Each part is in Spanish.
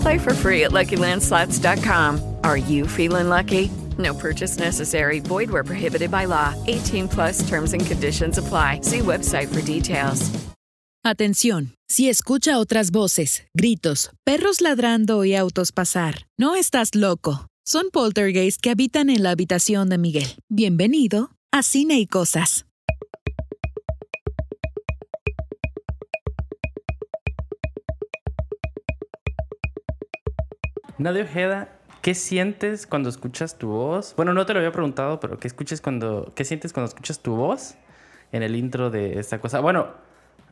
Play for free at LuckyLandSlots.com. Are you feeling lucky? No purchase necessary. Void where prohibited by law. 18 plus terms and conditions apply. See website for details. Atención, si escucha otras voces, gritos, perros ladrando y autos pasar, no estás loco. Son poltergeists que habitan en la habitación de Miguel. Bienvenido a Cine y Cosas. Nadia Ojeda, ¿qué sientes cuando escuchas tu voz? Bueno, no te lo había preguntado, pero ¿qué, escuches cuando, ¿qué sientes cuando escuchas tu voz en el intro de esta cosa? Bueno,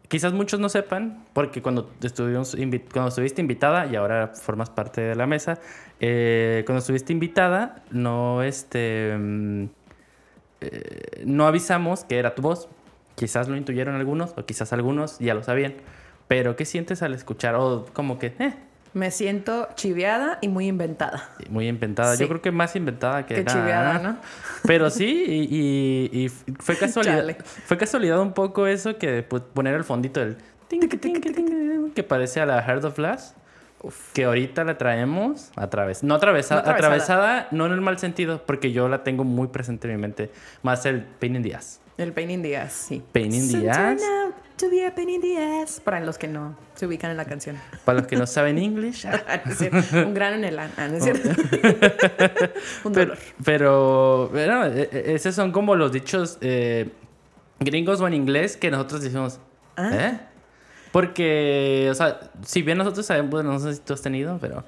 quizás muchos no sepan, porque cuando, estuvimos estuviste invitada, y ahora formas parte de la mesa, eh, cuando estuviste invitada, no, este, mm, eh, no avisamos que era tu voz. Quizás lo intuyeron algunos, o quizás algunos ya lo sabían. Pero, ¿qué sientes al escuchar? O como que, eh, Me siento chiviada y muy inventada. muy inventada. Sí. Yo creo que más inventada que Qué nada. chiviada, ¿no? Pero sí, y, y- y fue casualidad. Chale. Fue casualidad un poco eso que pues, poner el fondito del que parece a la Heart of Glass. Que ahorita la traemos a través. No atravesa- No atravesada. atravesada, no en el mal sentido, porque yo la tengo muy presente en mi mente. Más el Pain in the Ass. El pain in the ass, sí. Pain in the ass. to be a pain in the ass. Para los que no se ubican en la canción. Para los que no saben inglés. Ah. Un grano en el ano. Ah, no es cierto. Un Pero, dolor. pero, bueno, e- e- esos son como los dichos eh, gringos o en inglés que nosotros decimos, Ah. ¿eh? Porque, o sea, si bien nosotros sabemos, bueno, no sé si tú has tenido, pero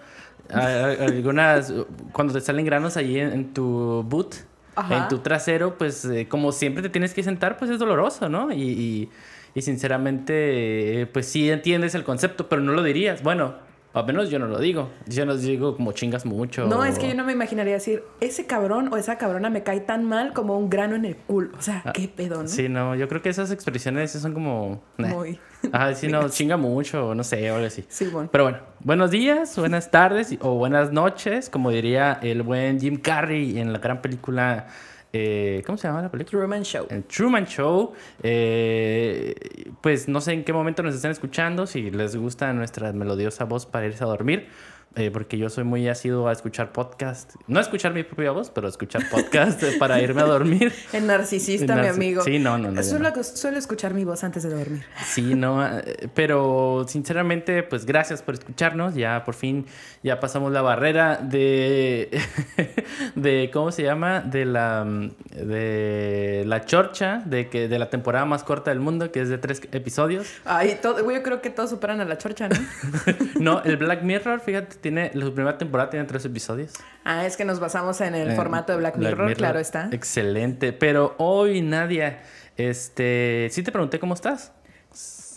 algunas, cuando te salen granos allí en, en tu boot, Ajá. en tu trasero, pues eh, como siempre te tienes que sentar, pues es doloroso, ¿no? Y, y, y sinceramente, eh, pues sí entiendes el concepto, pero no lo dirías. Bueno, al menos yo no lo digo. Yo no digo como chingas mucho. No, es que yo no me imaginaría decir, ese cabrón o esa cabrona me cae tan mal como un grano en el culo. O sea, qué pedo, ¿no? Sí, no, yo creo que esas expresiones sí son como... Muy. Ajá, sí, no, chinga mucho, o no sé, o algo así. Sí, bueno. Pero bueno, buenos días, buenas tardes o buenas noches, como diría el buen Jim Carrey en la gran película... eh, ¿Cómo se llama la película? Truman Show. El Truman Show. eh, pues no sé en qué momento nos están escuchando, si les gusta nuestra melodiosa voz para irse a dormir. Eh, porque yo soy muy asiduo a escuchar podcast. No a escuchar mi propia voz, pero a escuchar podcast para irme a dormir. El narcisista, mi amigo. Sí, no, no, no, Suelo, no. suelo escuchar mi voz antes de dormir. Sí, no, eh, pero sinceramente, pues gracias por escucharnos. Ya por fin, ya pasamos la barrera de, de ¿cómo se llama? De la, mm, de la chorcha, de que de la temporada más corta del mundo, que es de tres episodios. Ay, todo, güey, yo creo que todos superan a la chorcha, ¿no? No, el Black Mirror, fíjate, tiene la primera temporada tiene tres episodios. ah, es que nos basamos en el formato de Black Mirror, claro está. Excelente. Pero hoy, Nadia, este, sí te pregunté cómo estás.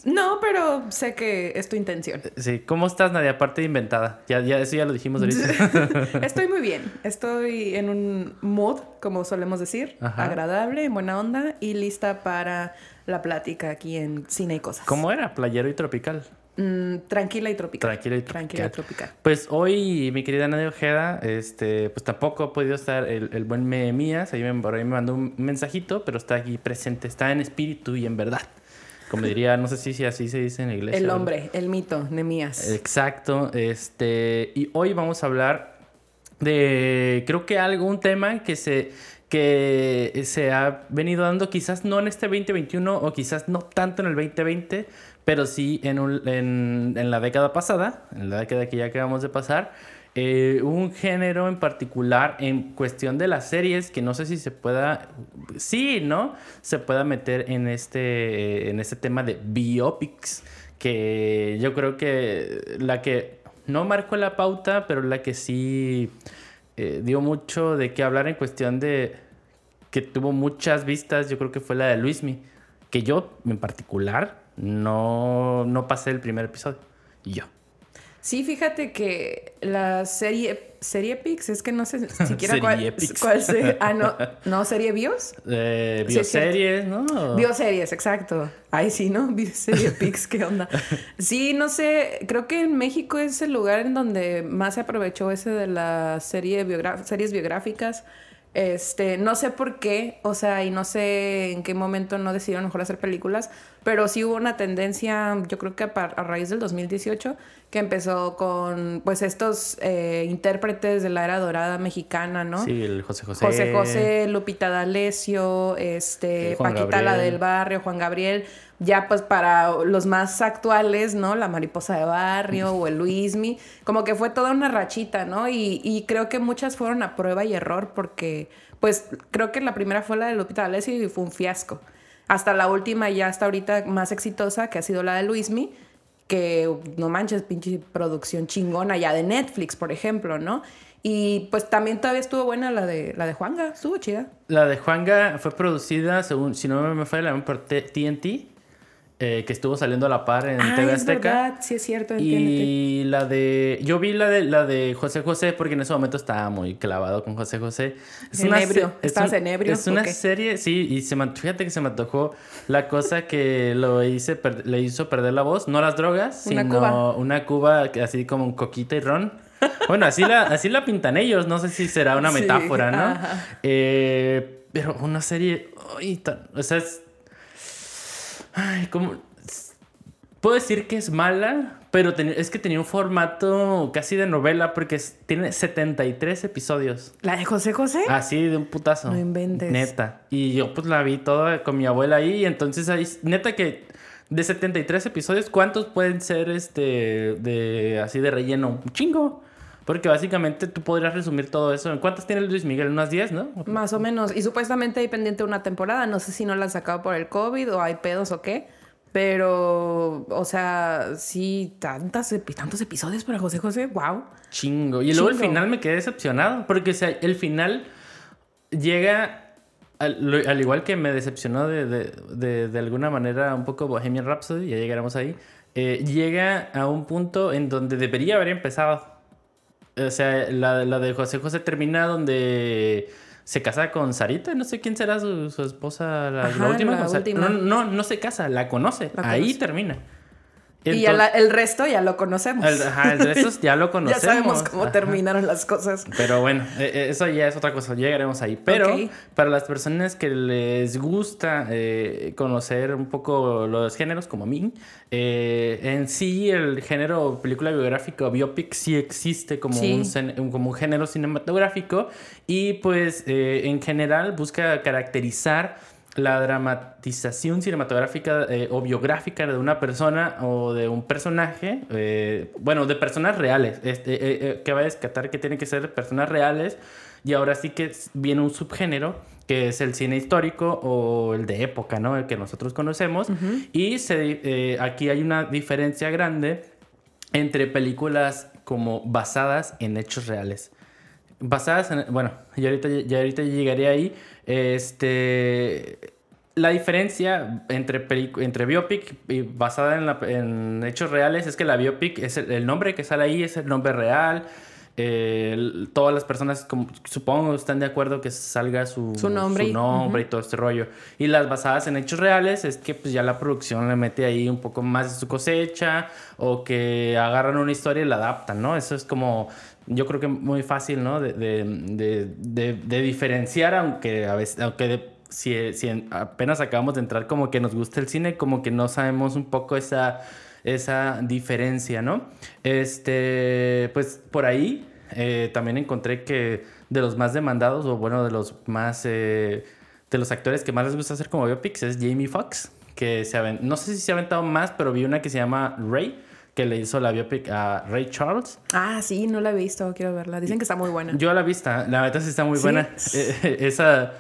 No, pero sé que es tu intención. Sí, ¿cómo estás, Nadia? Aparte de inventada. Ya, ya, eso ya lo dijimos ahorita. Estoy muy bien. Estoy en un mood, como solemos decir, Ajá. agradable, en buena onda y lista para la plática aquí en Cine y Cosas. ¿Cómo era? Playero y tropical. Mm, tranquila y tropical. Tranquila y Tranquila y tropical. tropical. Pues hoy, mi querida Nadia Ojeda, este, pues tampoco ha podido estar el, el buen Mías. Ahí me, por ahí me mandó un mensajito, pero está aquí presente, está en espíritu y en verdad. Como diría, no sé si, si así se dice en la iglesia. El hombre, el mito, Nemías. Exacto. Este, y hoy vamos a hablar de, creo que algún tema que se, que se ha venido dando, quizás no en este 2021 o quizás no tanto en el 2020, pero sí en, un- en, en la década pasada, en la década que ya acabamos de pasar. eh, un género en particular en cuestión de las series que no sé si se pueda, sí, ¿no? Se pueda meter en este, en este tema de biopics, que yo creo que la que no marcó la pauta, pero la que sí eh, dio mucho de qué hablar en cuestión de que tuvo muchas vistas, yo creo que fue la de Luismi, que yo en particular no, no pasé el primer episodio. Y yo. Sí, fíjate que la serie serie Pix, es que no sé siquiera cuál, cuál se- ah no, no serie Bios. Eh, Sí, bioseries, ¿no? Bioseries, exacto. Ay, sí, ¿no? Bioserie Pix, ¿qué onda? Sí, no sé, creo que en México es el lugar en donde más se aprovechó ese de la serie series biográficas. Este, no sé por qué, o sea, y no sé en qué momento no decidieron mejor hacer películas, pero sí hubo una tendencia, yo creo que a, a raíz del 2018, que empezó con, pues, estos eh, intérpretes de la era dorada mexicana, ¿no? Sí, el José José. José José, Lupita D'Alessio, este, Juan Paquita la del barrio, Juan Gabriel, ya pues para los más actuales, ¿no? La mariposa de barrio o el Luismi, como que fue toda una rachita, ¿no? Y, y creo que muchas fueron a prueba y error porque, pues creo que la primera fue la de Lupita D'Alessio y fue un fiasco. Hasta la última ya hasta ahorita más exitosa, que ha sido la de Luismi, que no manches, pinche producción chingona ya de Netflix, por ejemplo, ¿no? Y pues también todavía estuvo buena la de la de Juanga, estuvo chida. La de Juanga fue producida, según, si no me falla, por TNT, eh, que estuvo saliendo a la par en Ah, TV es Azteca. verdad, sí es cierto. Y la de. Yo vi la de la de José José porque en ese momento estaba muy clavado con José José. En ebrio. se- ¿Estabas un- en ebrio Es o una serie, sí, y se me, fíjate que se me antojó la cosa que lo hice per- le hizo perder la voz. No las drogas, Una sino cuba. una cuba así como un coquita y ron. Bueno, así la, así la pintan ellos. No sé si será una Sí, metáfora, ¿no? Eh, pero una serie. tan- o sea, es. Ay, como. Puedo decir que es mala, pero ten- es que tenía un formato casi de novela porque es- tiene 73 episodios. ¿La de José José? Así de un putazo. No inventes. Neta. Y yo pues la vi toda con mi abuela ahí. Y entonces ahí, neta que de 73 episodios, ¿cuántos pueden ser este de así de relleno? Un chingo. Porque básicamente tú podrías resumir todo eso. ¿En cuántas tiene Luis Miguel? Unas 10, ¿no? Más o menos. Y supuestamente hay pendiente una temporada. No sé si no la han sacado por el COVID o hay pedos o qué. Pero, o sea, sí, tantas, tantos episodios para José José. Wow. Chingo. Y luego el Chingo. final me quedé decepcionado. Porque o sea, el final llega. Al, al igual que me decepcionó de, de, de- de alguna manera un poco Bohemian Rhapsody, ya llegaremos ahí. eh, llega a un punto en donde debería haber empezado. O sea, la, la de José José termina donde se casa con Sarita, no sé quién será su, su esposa, la, última. la. No, no, no se casa, la conoce. La Ahí conoce. termina. Y ya la- el resto ya lo conocemos. el, ajá, el resto ya lo ya conocemos. sabemos cómo Ajá. terminaron las cosas. Pero bueno, eh, eh, eso ya es otra cosa, llegaremos ahí. Pero para las personas que les gusta eh, conocer un poco los géneros, como a mí, eh, en sí el género película biográfica o biopic sí existe como, Sí. un- como un género cinematográfico y pues eh, en general busca caracterizar la dramatización cinematográfica eh, o biográfica de una persona o de un personaje, eh, bueno, de personas reales, este, eh, que va a descartar que tienen que ser personas reales y ahora sí que viene un subgénero que es el cine histórico o el de época, ¿no? El que nosotros conocemos y se, aquí hay una diferencia grande entre películas como basadas en hechos reales basadas en... Bueno, ya ahorita, ya ahorita llegaré ahí. Este... La diferencia entre, entre biopic y basada en, la- en hechos reales es que la biopic es el, el nombre que sale ahí, es el nombre real. Eh, todas las personas, como, supongo, están de acuerdo que salga su, Su nombre y- nombre y todo este rollo. Y las basadas en hechos reales es que pues ya la producción le mete ahí un poco más de su cosecha o que agarran una historia y la adaptan, ¿no? Eso es como, yo creo que muy fácil, ¿no? De, de, de, de- diferenciar, aunque a veces, aunque si, si en- apenas acabamos de entrar como que nos gusta el cine, como que no sabemos un poco esa, esa diferencia, ¿no? Este, pues por ahí eh, también encontré que de los más demandados, o bueno, de los más, eh, de los actores que más les gusta hacer como biopics es Jamie Foxx, que se no sé si se ha aventado más, pero vi una que se llama Ray, que le hizo la biopic a Ray Charles. Ah, sí, no la he visto, quiero verla. Dicen que está muy buena. Yo la he visto, la verdad sí está muy ¿Sí? buena. Eh, esa,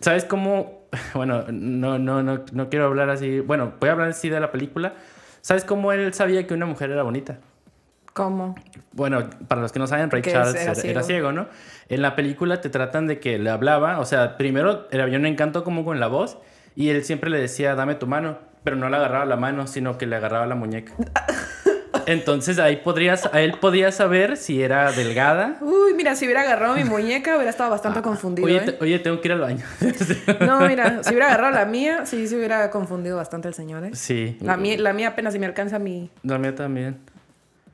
¿sabes cómo? Bueno, no, no, no, no quiero hablar así. Bueno, voy a hablar así de la película. ¿Sabes cómo él sabía que una mujer era bonita? ¿Cómo? Bueno, para los que no saben, Ray Charles era era, ciego. era ciego, ¿no? En la película te tratan de que le hablaba, o sea, primero había un encanto como con la voz y él siempre le decía, dame tu mano, pero no le agarraba la mano, sino que le agarraba la muñeca. Entonces ahí podrías, a él podía saber si era delgada. Uy, mira, si hubiera agarrado mi muñeca, hubiera estado bastante confundido. Oye, ¿eh? oye, tengo que ir al baño. No, mira, si hubiera agarrado la mía, sí se hubiera confundido bastante el señor, ¿eh? Sí. La mía, la mía apenas si me alcanza mi... La mía también.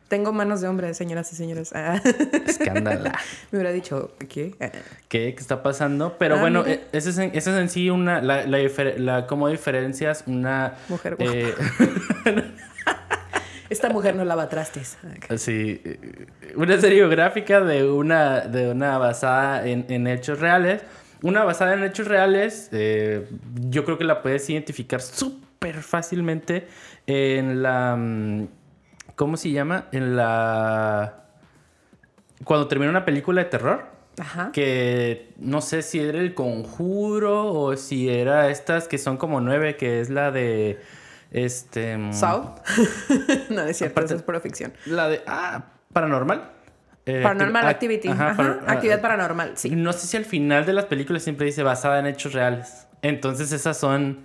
Tengo manos de hombre, señoras y señores. Ah. Escándala. me hubiera dicho, ¿qué? Ah. ¿Qué, qué está pasando? Pero Ah, bueno, eh, eso es, en, eso es en sí una. La, la, ¿Cómo diferencias una. Mujer guapa. eh, Esta mujer no lava trastes. Sí, una serie biográfica de una, de una basada en, en hechos reales. Una basada en hechos reales, eh, yo creo que la puedes identificar súper fácilmente en la. mm, ¿Cómo se llama? En la. Cuando termina una película de terror. Ajá. Que no sé si era el conjuro o si era estas que son como nueve, que es la de. Este. mm, ¿Saw? no, es cierto, Aparte- eso es pura ficción. La de. Ah, paranormal. Eh, Paranormal acti- Activity. ajá, Ajá, para- actividad ah, paranormal, sí. No sé si al final de las películas siempre dice basada en hechos reales. Entonces esas son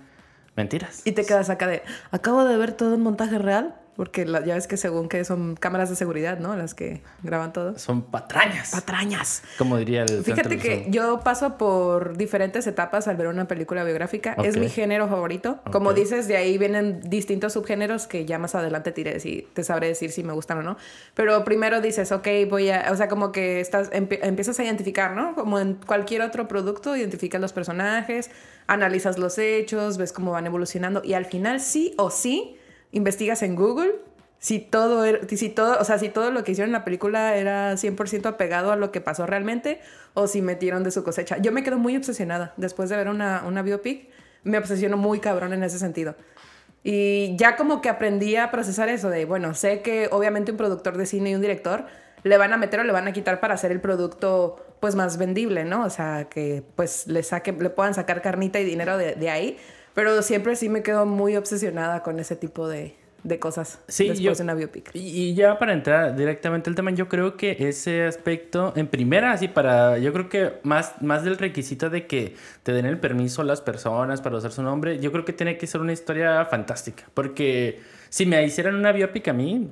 mentiras. Y te quedas acá de, acabo de ver todo un montaje real, porque la- ya ves que según que son cámaras de seguridad, ¿no? Las que graban todo. Son patrañas. Patrañas. como diría el Fíjate que yo paso por diferentes etapas al ver una película biográfica. Es mi género favorito. Como dices, de ahí vienen distintos subgéneros que ya más adelante te, si- te sabré decir si me gustan o no. Pero primero dices, ok, voy a... O sea, como que estás, empie- empiezas a identificar, ¿no? Como en cualquier otro producto, identificas los personajes, analizas los hechos, ves cómo van evolucionando y al final sí o sí investigas en Google si todo, era- si todo, o sea, si todo lo que hicieron en la película era 100% apegado a lo que pasó realmente o si metieron de su cosecha. Yo me quedo muy obsesionada después de ver una, una biopic. Me obsesiono muy cabrón en ese sentido. Y ya como que aprendí a procesar eso de, bueno, sé que obviamente un productor de cine y un director le van a meter o le van a quitar para hacer el producto pues más vendible, ¿no? O sea, que pues le saquen, le puedan sacar carnita y dinero de ahí. Pero siempre sí me quedo muy obsesionada con ese tipo de, de cosas Sí, después yo- de una biopic. Y, ya para entrar directamente al tema, yo creo que ese aspecto, en primera, así para, yo creo que más, más del requisito de que te den el permiso las personas para usar su nombre, yo creo que tiene que ser una historia fantástica, porque si me hicieran una biopic a mí,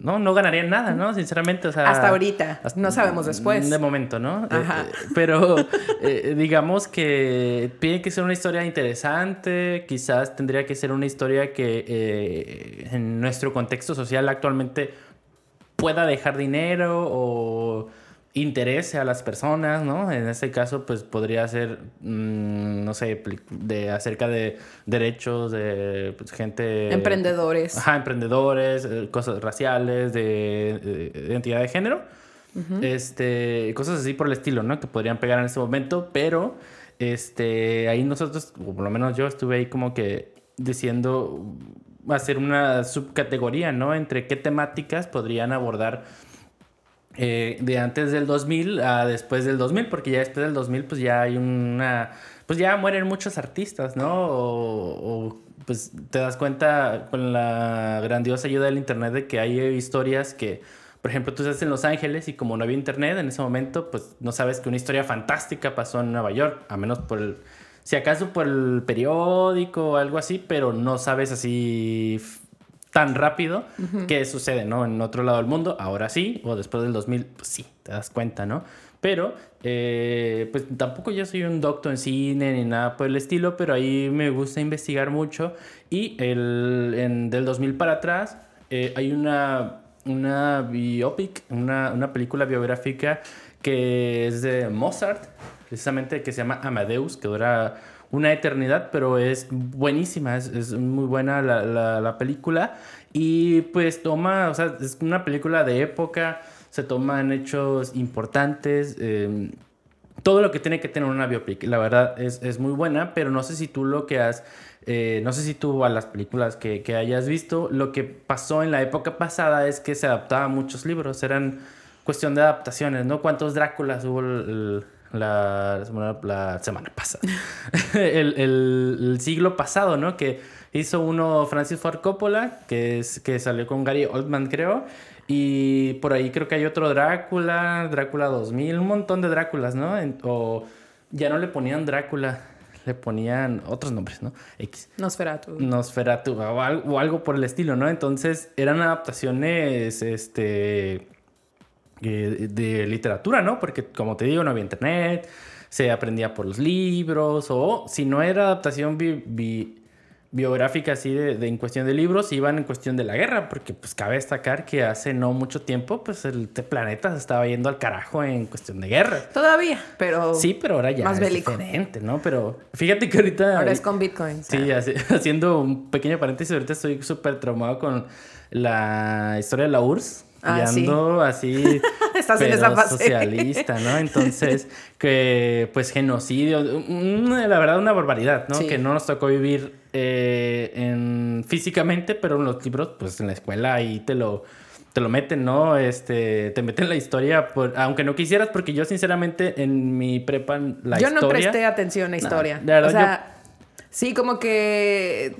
no, no ganaría nada, ¿no? Sinceramente, o sea... Hasta ahorita, no sabemos después. De momento, ¿no? Ajá. Eh, eh, pero eh, digamos que tiene que ser una historia interesante, quizás tendría que ser una historia que eh, en nuestro contexto social actualmente pueda dejar dinero o interese a las personas, ¿no? En este caso, pues podría ser, mm, no sé, de acerca de derechos de pues, gente... Emprendedores. Ajá, emprendedores, eh, cosas raciales, de, de identidad de género. Este, cosas así por el estilo, ¿no? Que podrían pegar en este momento, pero este, ahí nosotros, o por lo menos yo estuve ahí como que diciendo hacer una subcategoría, ¿no? Entre qué temáticas podrían abordar eh, de antes del 2000 a después del 2000, porque ya después del 2000 pues ya hay una, pues ya mueren muchos artistas, ¿no? O, o, pues te das cuenta con la grandiosa ayuda del internet de que hay historias que, por ejemplo, tú estás en Los Ángeles y como no había internet en ese momento, pues no sabes que una historia fantástica pasó en Nueva York, a menos por el, si acaso por el periódico o algo así, pero no sabes así tan rápido que sucede, ¿no? En otro lado del mundo, ahora sí, o después del 2000, pues sí, te das cuenta, ¿no? Pero, eh, pues tampoco yo soy un doctor en cine ni nada por el estilo, pero ahí me gusta investigar mucho. Y el, en, del 2000 para atrás eh, hay una, una biopic, una, una película biográfica que es de Mozart, precisamente que se llama Amadeus, que dura una eternidad, pero es buenísima, es, muy buena la, la, la película. Y pues toma, o sea, es una película de época, se toman hechos importantes. eh, todo lo que tiene que tener una biopic. La verdad es, es muy buena, pero no sé si tú lo que has, eh, no sé si tú a las películas que, que, hayas visto, lo que pasó en la época pasada es que se adaptaba muchos libros, eran cuestión de adaptaciones, ¿no? ¿Cuántos Dráculas hubo el, la, la, semana pasada? el, el, el, siglo pasado, ¿no? Que hizo uno Francis Ford Coppola, que, es, que salió con Gary Oldman, creo. Y por ahí creo que hay otro Drácula, Drácula 2000, un montón de Dráculas, ¿no? o ya no le ponían Drácula, le ponían otros nombres, ¿no? X. Nosferatu. Nosferatu o algo, o algo por el estilo, ¿no? Entonces eran adaptaciones, este, eh, de literatura, ¿no? Porque como te digo, no había internet, se aprendía por los libros, o si no era adaptación bi, bi, biográfica así de, de, en cuestión de libros iban en cuestión de la guerra, porque pues cabe destacar que hace no mucho tiempo pues el planeta se estaba yendo al carajo en cuestión de guerra. Todavía, pero Sí, pero ahora ya más es bélico. diferente, ¿no? Pero fíjate que ahorita ahora es con Bitcoin. Sí, así, haciendo un pequeño paréntesis, ahorita estoy súper traumado con la historia de la URSS. Ah, y ando sí. así Estás en esa fase. socialista, ¿no? Entonces, que pues genocidio, la verdad una barbaridad, ¿no? Sí. Que no nos tocó vivir eh, en, físicamente, pero en los libros, pues en la escuela ahí te lo, te lo meten, ¿no? Este, te meten la historia, por, aunque no quisieras, porque yo sinceramente en mi prepa la yo historia... no presté atención a historia. de verdad, o sea, sí, como que,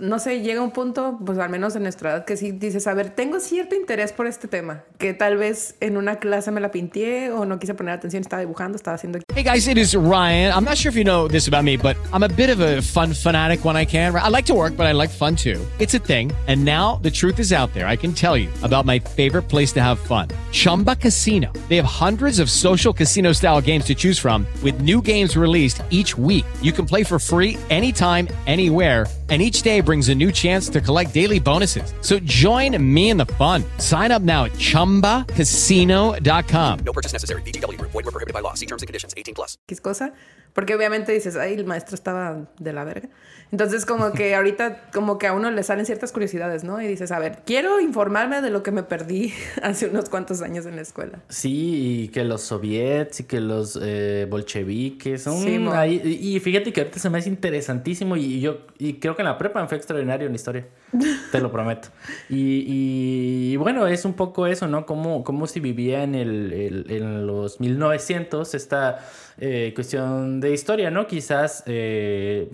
no sé, llega un punto, pues al menos en nuestra edad, que sí dices, a ver, tengo cierto interés por este tema, que tal vez en una clase me la pinté o no quise poner atención, estaba dibujando, estaba haciendo... Hey guys, it is Ryan. I'm not sure if you know this about me, but I'm a bit of a fun fanatic when I can. I like to work, but I like fun too. It's a thing. And now the truth is out there. I can tell you about my favorite place to have fun. Chumba Casino. They have hundreds of social casino style games to choose from with new games released each week. You can play for free anytime, anywhere, and each day brings a new chance to collect daily bonuses. So join me in the fun. Sign up now at ChumbaCasino.com. No purchase necessary. VGW Group. Void were prohibited by law. See terms and conditions. 18 plus. X cosa, porque obviamente dices, ay, el maestro estaba de la verga. Entonces, como que ahorita, como que a uno le salen ciertas curiosidades, ¿no? Y dices, a ver, quiero informarme de lo que me perdí hace unos cuantos años en la escuela. Sí, y que los soviets y que los eh, bolcheviques son Sí, mo. ahí- y fíjate que ahorita se me hace interesantísimo y yo y creo que en la prepa me fue extraordinario en historia, te lo prometo. Y, y bueno, es un poco eso, ¿no? Cómo, cómo se vivía en, el, el- en los 1900 esta eh, cuestión de historia, ¿no? Quizás eh,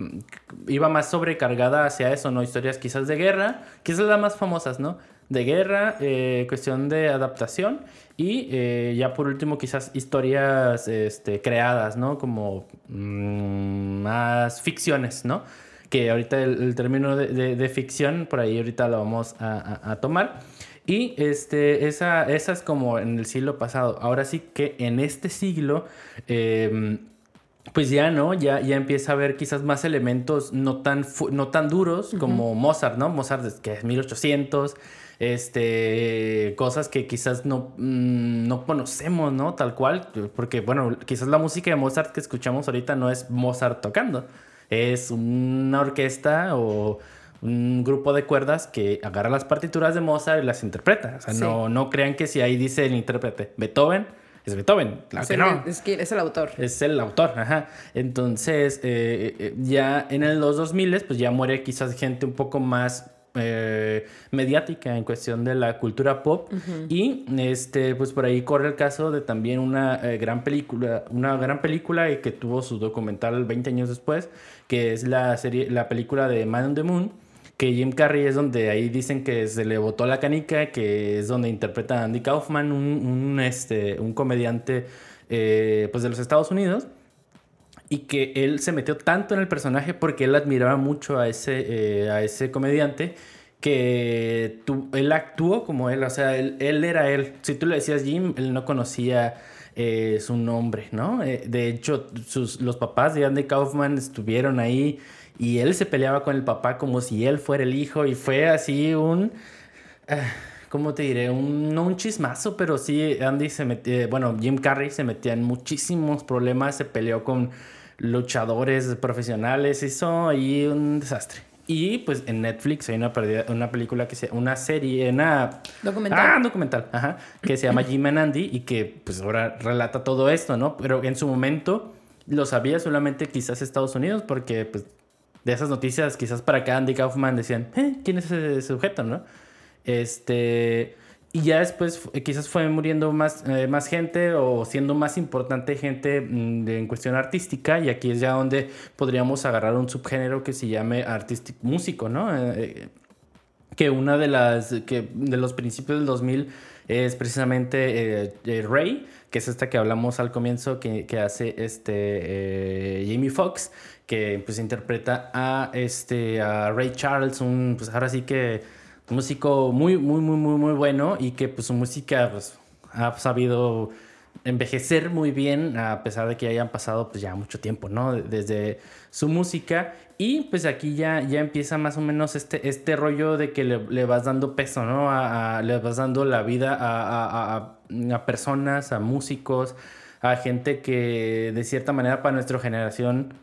iba más sobrecargada hacia eso, ¿no? Historias quizás de guerra, quizás las más famosas, ¿no? De guerra, eh, cuestión de adaptación y eh, ya por último quizás historias este, creadas, ¿no? Como mm, más ficciones, ¿no? Que ahorita el, el término de, de- de ficción, por ahí ahorita lo vamos a, a- a tomar. Y este, esa, esa es como en el siglo pasado. Ahora sí que en este siglo... em, pues ya no, ya, ya empieza a haber quizás más elementos no tan, no tan duros como Mozart, ¿no? Mozart que es 1800, este, cosas que quizás no, mm, no conocemos, ¿no? Tal cual, porque bueno, quizás la música de Mozart que escuchamos ahorita no es Mozart tocando, es una orquesta o un grupo de cuerdas que agarra las partituras de Mozart y las interpreta. O sea, Sí. no, no crean que si ahí dice el intérprete Beethoven, es Beethoven, claro que Sí, no. Es que es el autor. Es el autor, ajá. Entonces, eh, eh, ya en el- los 2000 pues ya muere quizás gente un poco más eh, mediática en cuestión de la cultura pop. Y este, pues por ahí corre el caso de también una eh, gran película, una gran película y que tuvo su documental 20 años después, que es la serie, la película de Man on the Moon que Jim Carrey es donde ahí dicen que se le botó la canica, que es donde interpreta a Andy Kaufman, un, un, este, un comediante eh, pues de los Estados Unidos, y que él se metió tanto en el personaje porque él admiraba mucho a ese, eh, a ese comediante que tu- él actuó como él, o sea, él, él era él. Si tú le decías Jim, él no conocía eh, su nombre, ¿no? Eh, de hecho, sus, los papás de Andy Kaufman estuvieron ahí y él se peleaba con el papá como si él fuera el hijo y fue así un... ¿Cómo te diré? Un, no un chismazo, pero sí Andy se metía, bueno, Jim Carrey se metía en muchísimos problemas, se peleó con luchadores profesionales, hizo ahí un desastre. Y pues en Netflix hay una, perdida- una película que se una serie, una Documental. Ah, documental, ajá, que se llama Jim and Andy y que pues ahora relata todo esto, ¿no? Pero en su momento lo sabía solamente quizás Estados Unidos porque pues de esas noticias quizás para que Andy Kaufman decían, "Eh, ¿quién es ese sujeto, no? Este y ya después quizás fue muriendo más, eh, más gente o siendo más importante gente mm, de- en cuestión artística y aquí es ya donde podríamos agarrar un subgénero que se llame artístico músico, ¿no? Eh, eh, que una de las que de los principios del 2000 es precisamente Ray, que es esta que hablamos al comienzo que, hace este eh, Jamie Foxx, que pues interpreta a este a Ray Charles, un pues ahora sí que músico muy muy muy muy muy bueno y que pues su música pues ha sabido envejecer muy bien a pesar de que hayan pasado pues ya mucho tiempo, ¿no? Desde su música y pues aquí ya, ya empieza más o menos este, este rollo de que le, le vas dando peso, ¿no? A, le vas dando la vida a- a personas, a músicos, a gente que de cierta manera para nuestra generación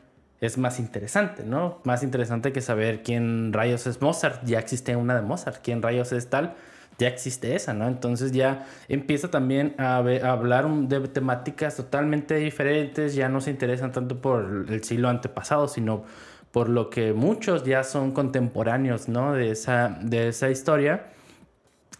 es más interesante, ¿no? Más interesante que saber quién rayos es Mozart. Ya existe una de Mozart. ¿Quién rayos es tal? Ya existe esa, ¿no? Entonces ya empieza también a, hablar de temáticas totalmente diferentes. Ya no se interesan tanto por el siglo antepasado, sino por lo que muchos ya son contemporáneos, ¿no? De esa, de esa historia.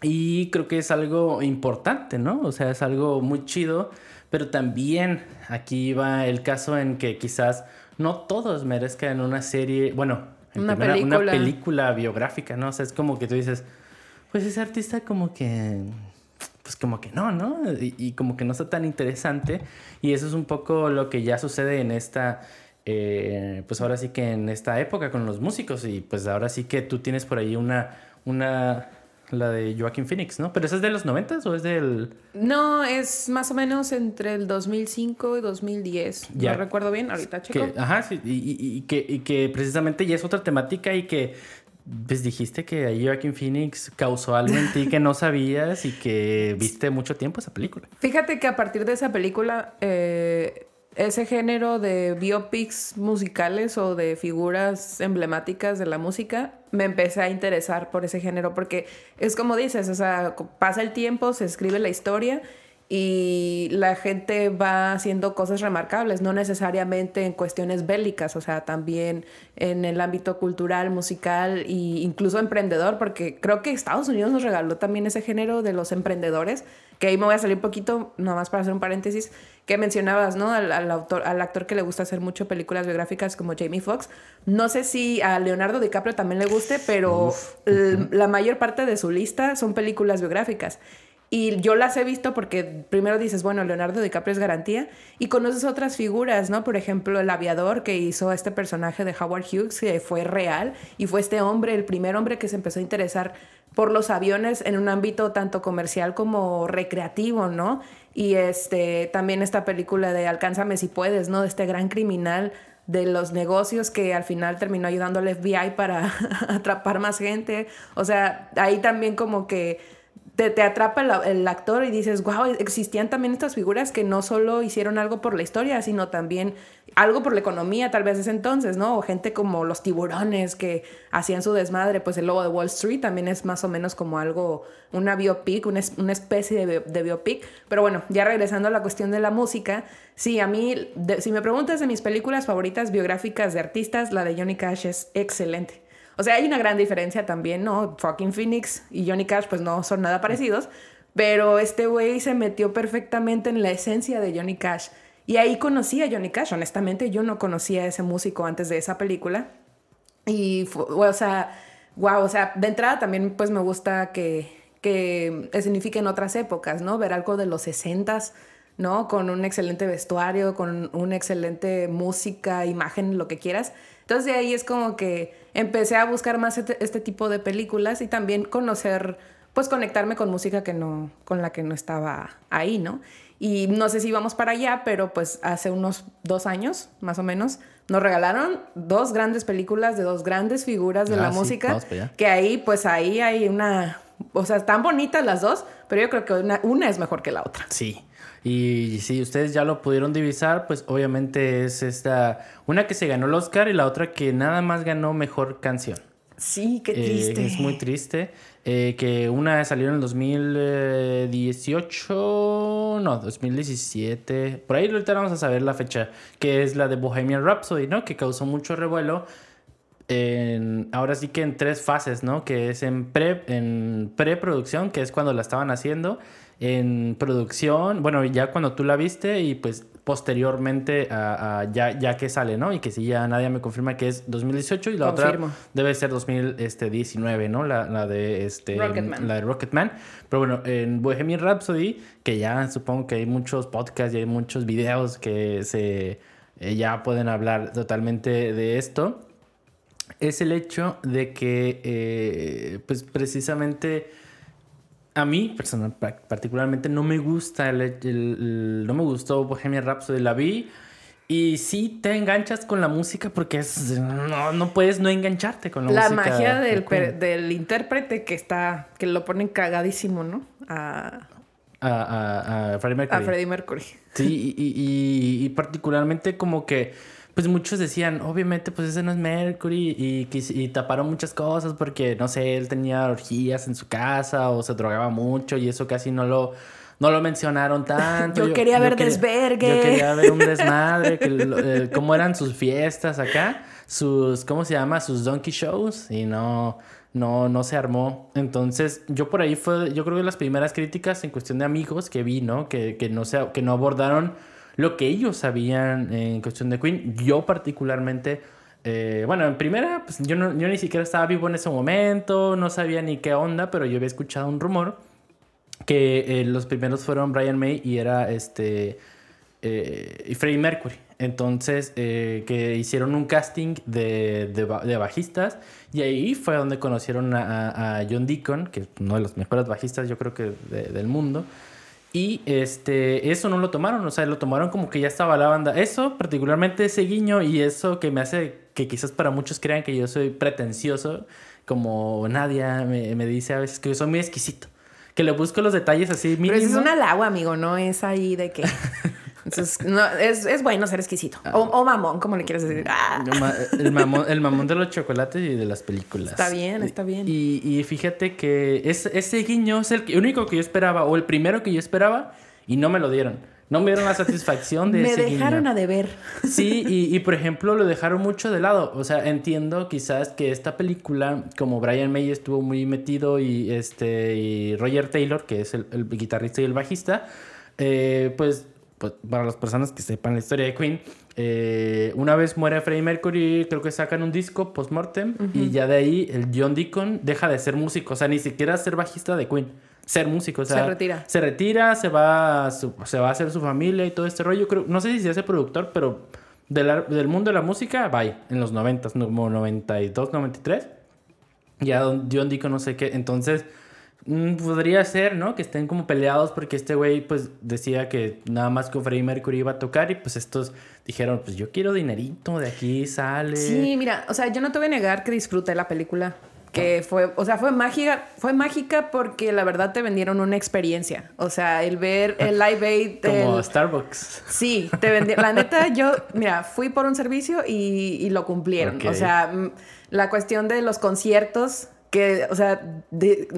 Y creo que es algo importante, ¿no? O sea, es algo muy chido, pero también aquí va el caso en que quizás no todos merezcan una serie, bueno, en Una primera, una película. película biográfica, ¿no? O sea, es como que tú dices, pues ese artista como que, pues como que no, ¿no? Y, y como que no está tan interesante. Y eso es un poco lo que ya sucede en esta, eh, pues ahora sí que en esta época con los músicos. Y pues ahora sí que tú tienes por ahí una, una, la de Joaquin Phoenix, ¿no? Pero esa es de los 90 o es del... No, es más o menos entre el 2005 y 2010. Ya. No recuerdo bien, ahorita chico. Que, ajá, sí, y, y- y que, y que precisamente ya es otra temática y que pues dijiste que ahí Joaquin Phoenix causó algo en ti que no sabías y que viste mucho tiempo esa película. Fíjate que a partir de esa película, eh, ese género de biopics musicales o de figuras emblemáticas de la música, me empecé a interesar por ese género porque es como dices, o sea, pasa el tiempo, se escribe la historia y la gente va haciendo cosas remarcables, no necesariamente en cuestiones bélicas, o sea, también en el ámbito cultural, musical e incluso emprendedor, porque creo que Estados Unidos nos regaló también ese género de los emprendedores, que ahí me voy a salir un poquito, nada más para hacer un paréntesis, que mencionabas, ¿no? Al, al autor, al actor que le gusta hacer mucho películas biográficas como Jamie Foxx. No sé si a Leonardo DiCaprio también le guste, pero la mayor parte de su lista son películas biográficas. Y yo las he visto porque primero dices, bueno, Leonardo DiCaprio es garantía y conoces otras figuras, ¿no? Por ejemplo, el aviador que hizo este personaje de Howard Hughes, que fue real y fue este hombre, el primer hombre que se empezó a interesar por los aviones en un ámbito tanto comercial como recreativo, ¿no? Y este, también esta película de Alcánzame si puedes, ¿no? De este gran criminal de los negocios que al final terminó ayudando al FBI para atrapar más gente. O sea, ahí también como que te, atrapa el, actor y dices, wow, existían también estas figuras que no solo hicieron algo por la historia, sino también algo por la economía, tal vez ese entonces, ¿no? O gente como los tiburones que hacían su desmadre, pues el lobo de Wall Street también es más o menos como algo, una biopic, una, una especie de biopic. Pero bueno, ya regresando a la cuestión de la música, sí, a mí, de- si me preguntas de mis películas favoritas biográficas de artistas, la de Johnny Cash es excelente. O sea, hay una gran diferencia también, ¿no? Fucking Phoenix y Johnny Cash pues no son nada parecidos, pero este güey se metió perfectamente en la esencia de Johnny Cash. Y ahí conocí a Johnny Cash, honestamente yo no conocía a ese músico antes de esa película. Y, fu- o sea, wow, o sea, de entrada también pues me gusta que, que signifiquen otras épocas, ¿no? Ver algo de los 60s, ¿no? Con un excelente vestuario, con una excelente música, imagen, lo que quieras. Entonces de ahí es como que empecé a buscar más este, este tipo de películas y también conocer, pues conectarme con música que no, con la que no estaba ahí, ¿no? Y no sé si vamos para allá, pero pues hace unos dos años, más o menos, nos regalaron dos grandes películas de dos grandes figuras de Ah, la sí, música. vamos para allá. Que ahí, pues ahí hay una, o sea, están bonitas las dos, pero yo creo que una, una es mejor que la otra. Sí. Y si ustedes ya lo pudieron divisar, pues obviamente es esta, una que se ganó el Oscar y la otra que nada más ganó mejor canción. Sí, qué Eh, triste. es muy triste. Eh, que una salió en el 2018, no, 2017. Por ahí ahorita vamos a saber la fecha, que es la de Bohemian Rhapsody, ¿no? Que causó mucho revuelo. En, ahora sí que en tres fases, ¿no? Que es en, pre, en preproducción, que es cuando la estaban haciendo. En producción, bueno, ya cuando tú la viste y pues posteriormente a, a ya, ya que sale, ¿no? Y que si ya nadie me confirma que es 2018 y la Confirmo. otra debe ser 2019, ¿no? La, la de este Rocketman. la de Rocketman. Pero bueno, en Bohemian Rhapsody, que ya supongo que hay muchos podcasts y hay muchos videos que se eh, ya pueden hablar totalmente de esto, es el hecho de que, eh, pues precisamente a mí, personal, pa- particularmente, no me gusta el, el- el- no me gustó Bohemian Rhapsody, la vi. Y sí te enganchas con la música porque es, no, no puedes no engancharte con la, La música. magia de del, per- del intérprete que está, que lo ponen cagadísimo, ¿no? A, A, a, a Freddie Mercury. a Freddie Mercury. Sí, y, y- y- y particularmente como que, pues muchos decían, obviamente, pues ese no es Mercury, y, y taparon muchas cosas porque, no sé, él tenía orgías en su casa o se drogaba mucho y eso casi no lo, no lo mencionaron tanto. Yo quería ver desvergue. Yo quería ver un desmadre, que eh, cómo eran sus fiestas acá, sus, ¿cómo se llama? Sus donkey shows, y no... No, no se armó. Entonces, yo por ahí fue, yo creo que las primeras críticas en cuestión de amigos que vi, ¿no? Que, que no, se, que no abordaron lo que ellos sabían en cuestión de Queen. Yo particularmente, eh, bueno, en primera, pues yo, no, ni siquiera estaba vivo en ese momento, no sabía ni qué onda, pero yo había escuchado un rumor que eh, los primeros fueron Brian May y era este eh, y Freddie Mercury. Entonces, que hicieron un casting de, de, ba- de bajistas y ahí fue donde conocieron a, John Deacon, que es uno de los mejores bajistas yo creo que de- del mundo. Y este, eso no lo tomaron, o sea, lo tomaron como que ya estaba la banda. Eso, particularmente ese guiño y eso que me hace que quizás para muchos crean que yo soy pretencioso, como Nadia me, me dice a veces que yo soy muy exquisito, que le busco los detalles así Pero eso es un halago, amigo, no es ahí de que. Entonces, no, es, es bueno ser exquisito. O, o mamón, como le quieres decir. Ah. El mamón, el mamón de los chocolates y de las películas. Está bien, está bien. Y, y fíjate que es- ese guiño es el único que yo esperaba, o el primero que yo esperaba, y no me lo dieron. No me dieron la satisfacción de Me ese dejaron guiño. a deber. Sí, y, y, por ejemplo lo dejaron mucho de lado. O sea, entiendo quizás que esta película, como Brian May estuvo muy metido y este y Roger Taylor, que es el, el guitarrista y el bajista, eh, pues, pues para las personas que sepan la historia de Queen, eh, una vez muere Freddie Mercury, creo que sacan un disco post-mortem y ya de ahí el John Deacon deja de ser músico, o sea, ni siquiera ser bajista de Queen. Ser músico, o sea, Se retira. se retira, se va, a su- se va a hacer su familia y todo este rollo. Creo, no sé si se hace productor, pero del, del mundo de la música, bye, en los 90, como 92, 93. Ya John Deacon no sé qué. Entonces, podría ser, ¿no? Que estén como peleados porque este güey, pues, decía que nada más con Freddie Mercury iba a tocar y pues estos dijeron, pues yo quiero dinerito, de aquí sale. Sí, mira, o sea, yo no te voy a negar que disfruté la película. Que fue, o sea, fue mágica, fue mágica porque la verdad te vendieron una experiencia. O sea, el ver el Live Aid. Como el- Starbucks. Sí, te vendieron. La neta, yo, mira, fui por un servicio y, y lo cumplieron. O sea, mm, la cuestión de los conciertos, que, o sea,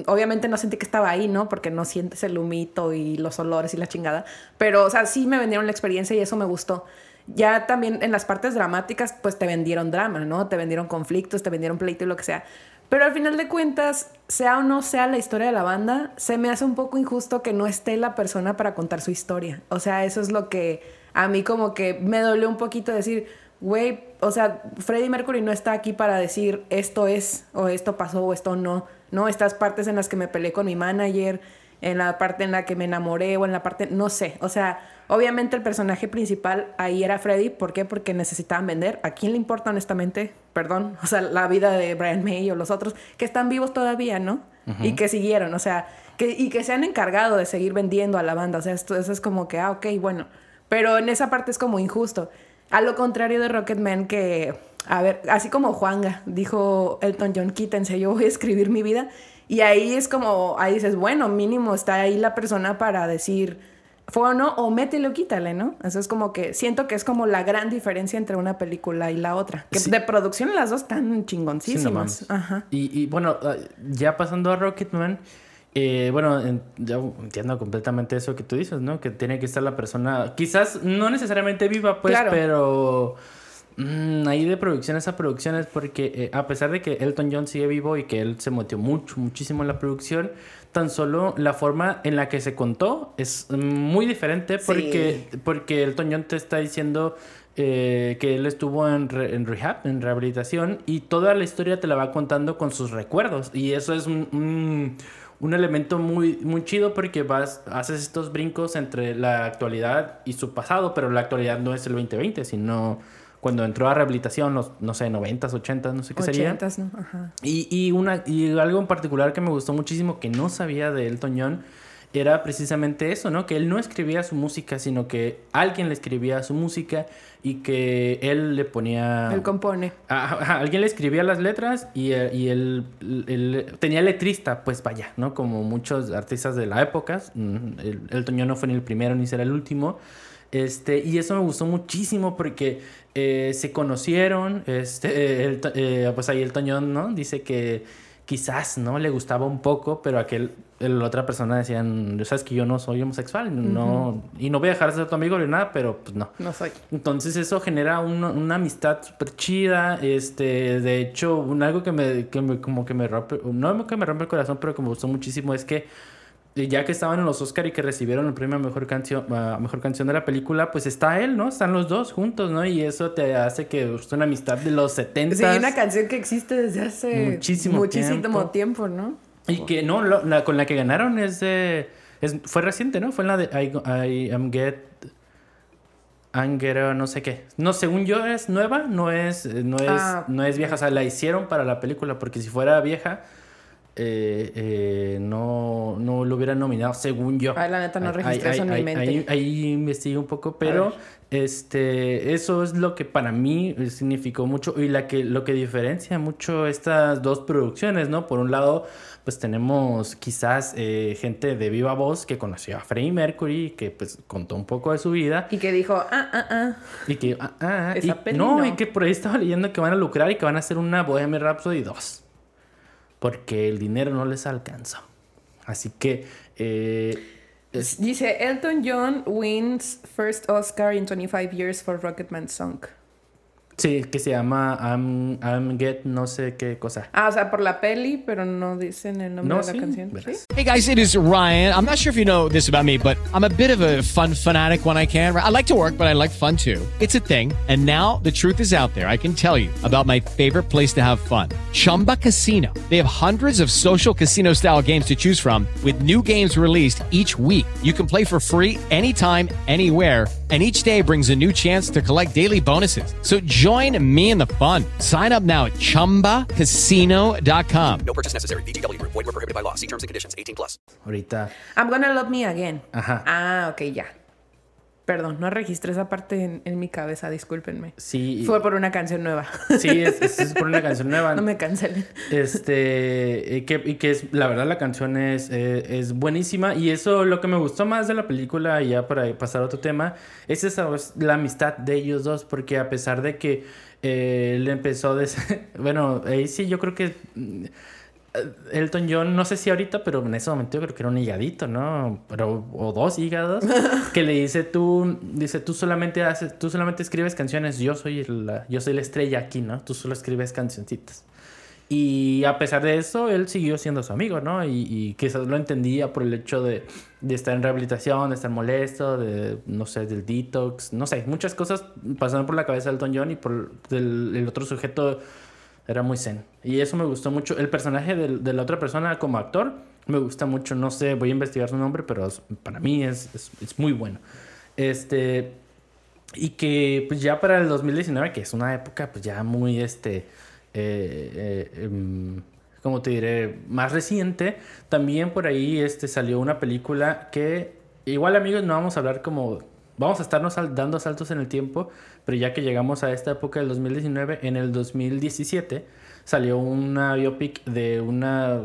obviamente no sentí que estaba ahí, ¿no? Porque no sientes el humito y los olores y la chingada. Pero, o sea, sí me vendieron la experiencia y eso me gustó. Ya también en las partes dramáticas, pues te vendieron drama, ¿no? Te vendieron conflictos, te vendieron pleito y lo que sea. Pero al final de cuentas, sea o no sea la historia de la banda, se me hace un poco injusto que no esté la persona para contar su historia. O sea, eso es lo que a mí como que me dolió un poquito decir, güey, o sea, Freddie Mercury no está aquí para decir esto es, o esto pasó, o esto no. No, estas partes en las que me peleé con mi manager, en la parte en la que me enamoré, o en la parte, no sé. O sea, obviamente el personaje principal ahí era Freddie. ¿Por qué? Porque necesitaban vender. ¿A quién le importa honestamente? Perdón. O sea, la vida de Brian May o los otros que están vivos todavía, ¿no? Y que siguieron, o sea, que, y que se han encargado de seguir vendiendo a la banda. O sea, esto, eso es como que, ah, ok, bueno. Pero en esa parte es como injusto. A lo contrario de Rocketman, que, a ver, así como Juanga dijo Elton John, quítense, yo voy a escribir mi vida. Y ahí es como, ahí dices, bueno, mínimo está ahí la persona para decir, fue o no, o métele o quítale, ¿no? Eso es como que siento que es como la gran diferencia entre una película y la otra. Que Sí. de producción las dos están Sí, no chingoncísimas. Ajá. Y, y, bueno, ah, ya pasando a Rocketman, eh, bueno, en- ya entiendo completamente eso que tú dices, ¿no? Que tiene que estar la persona, quizás no necesariamente viva, pues, Claro. pero mm, ahí de producciones a producciones, porque eh, a pesar de que Elton John sigue vivo y que él se metió mucho, muchísimo en la producción, tan solo la forma en la que se contó es muy diferente porque, porque Elton John te está diciendo eh, que él estuvo en, re- en rehab, en rehabilitación, y toda la historia te la va contando con sus recuerdos. Y eso es un, un- un elemento muy, muy chido porque vas, haces estos brincos entre la actualidad y su pasado, pero la actualidad no es el 2020, sino cuando entró a rehabilitación, los, no sé, 90s, 80s, no sé qué sería. Ochentas, ¿no? Ajá. Y, y, una, y algo en particular que me gustó muchísimo que no sabía de Elton John era precisamente eso, ¿no? Que él no escribía su música, sino que alguien le escribía su música y que él le ponía... Él compone. Ajá, ajá, alguien le escribía las letras y, eh, y él, él tenía letrista, pues vaya, ¿no? Como muchos artistas de la época. mm, El, Elton John no fue ni el primero ni será el último. Este, y eso me gustó muchísimo porque eh, se conocieron. Este, el- eh, pues ahí Elton John, ¿no? Dice que quizás, ¿no? Le gustaba un poco, pero aquel, la otra persona decían, sabes que yo no soy homosexual, no, y no voy a dejar de ser tu amigo ni nada, pero pues no. No soy. Entonces eso genera una, una amistad súper chida. Este, de hecho, un, algo que me, que me- como que me rompe, no que me rompe el corazón, pero que me gustó muchísimo es que ya que estaban en los Oscar y que recibieron el premio a mejor canción, a mejor canción de la película, pues está él, ¿no? Están los dos juntos, ¿no? Y eso te hace que es una amistad de los 70 Sí, una canción que existe desde hace Muchísimo muchísimo tiempo. tiempo, ¿no? Y que no, lo- la, con la que ganaron es de. es- fue reciente, ¿no? Fue en la de I, I am get. Anger, no sé qué. No, según yo es nueva, no es, eh, no es, Ah. no es vieja. O sea, la hicieron para la película, porque si fuera vieja, eh, eh, no, no lo hubieran nominado, según yo. Ay, la neta, no registré eso en mi mente. Ahí, ahí investigué un poco, pero este, eso es lo que para mí eh, significó mucho y la que, lo que diferencia mucho estas dos producciones, ¿no? Por un lado, pues tenemos quizás eh, gente de viva voz que conoció a Freddie Mercury, que pues contó un poco de su vida Y que dijo, ah, ah, ah. y que, ah, ah, Esa y- no. y que por ahí estaba leyendo que van a lucrar y que van a hacer una Bohemian Rhapsody 2. Porque el dinero no les alcanza. Así que, eh, Dice, Elton John wins first Oscar in 25 years for Rocketman Song. Sí, que se llama I'm, I'm Get no sé qué cosa. Ah, o sea, por la peli, pero no dicen el nombre No, de la sí, canción. ¿Sí? Hey guys, it is Ryan. I'm not sure if you know this about me, but I'm a bit of a fun fanatic when I can. I like to work, but I like fun too. It's a thing. And now the truth is out there. I can tell you about my favorite place to have fun Chumba Casino. They have hundreds of social casino style games to choose from, with new games released each week. You can play for free anytime, anywhere. And each day brings a new chance to collect daily bonuses. So join me in the fun. Sign up now at chumbacasino.com. No purchase necessary. VGW Group. Void were prohibited by law. See terms and conditions. 18 plus. Ahorita, I'm gonna love me again. Ajá. Ah, ok, ya. Perdón, no registré esa parte en, en mi cabeza, discúlpenme. sí. Fue por una canción nueva. Sí, es, es- es por una canción nueva. no me cancelen. Este, y que, y que es, la verdad la canción es, eh, es buenísima y eso lo que me gustó más de la película, y ya para pasar a otro tema, es esa, la amistad de ellos dos, porque a pesar de que eh, él empezó de... bueno, ahí sí yo creo que... mm, Elton John, no sé si ahorita, pero en ese momento yo creo que era un higadito, ¿no? Pero, o dos hígados, que le dice tú, dice, tú solamente haces, tú solamente escribes canciones, yo soy la, yo soy la estrella aquí, ¿no? Tú solo escribes cancioncitas. Y a pesar de eso, él siguió siendo su amigo, ¿no? Y, y quizás lo entendía por el hecho de, de estar en rehabilitación, de estar molesto, de, no sé, del detox, no sé, muchas cosas pasaron por la cabeza de Elton John y por el, el otro sujeto era muy zen. Y eso me gustó mucho. El personaje de, la otra persona como actor me gusta mucho. No sé, voy a investigar su nombre, pero para mí es, es, muy bueno. Este. Y que pues ya para el 2019, que es una época pues ya muy este. eh, eh, em, ¿Cómo te diré? Más reciente. También por ahí este, salió una película que. Igual amigos, no vamos a hablar como. Vamos a estarnos dando saltos en el tiempo, pero ya que llegamos a esta época del 2019, en el 2017 salió una biopic de una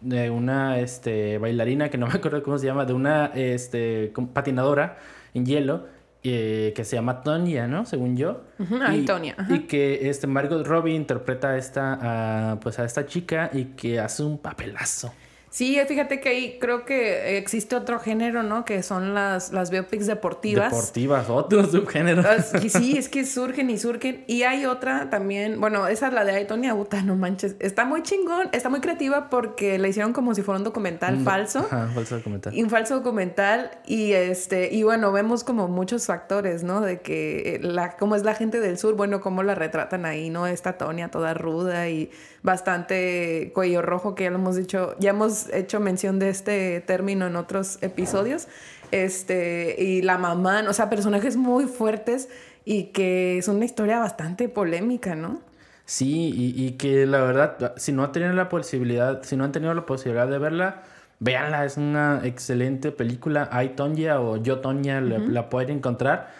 de una este, bailarina que no me acuerdo cómo se llama, de una este, patinadora en hielo eh, que se llama Tonya, ¿no? Según yo. Ah, y, Tonya, y que este Margot Robbie interpreta a esta, a, pues a esta chica y que hace un papelazo. Sí, fíjate que ahí creo que existe otro género, ¿no? Que son las, las biopics deportivas. Deportivas, otro subgénero. Ah, sí, es que surgen y surgen. Y hay otra también, bueno, esa es la de Aitonia Uta, no manches. Está muy chingón, está muy creativa porque la hicieron como si fuera un documental Un- falso. Ajá, falso documental. Y un falso documental y este y bueno vemos como muchos factores no de que la cómo es la gente del sur bueno cómo la retratan ahí no esta Tonia toda ruda y bastante cuello rojo que ya lo hemos dicho ya hemos hecho mención de este término en otros episodios este y la mamá o sea personajes muy fuertes y que es una historia bastante polémica no Sí, y, y que la verdad, si no han tenido la posibilidad, si no han tenido la posibilidad de verla, véanla, es una excelente película. Hay Tonya o Yo Tonya la, la pueden encontrar.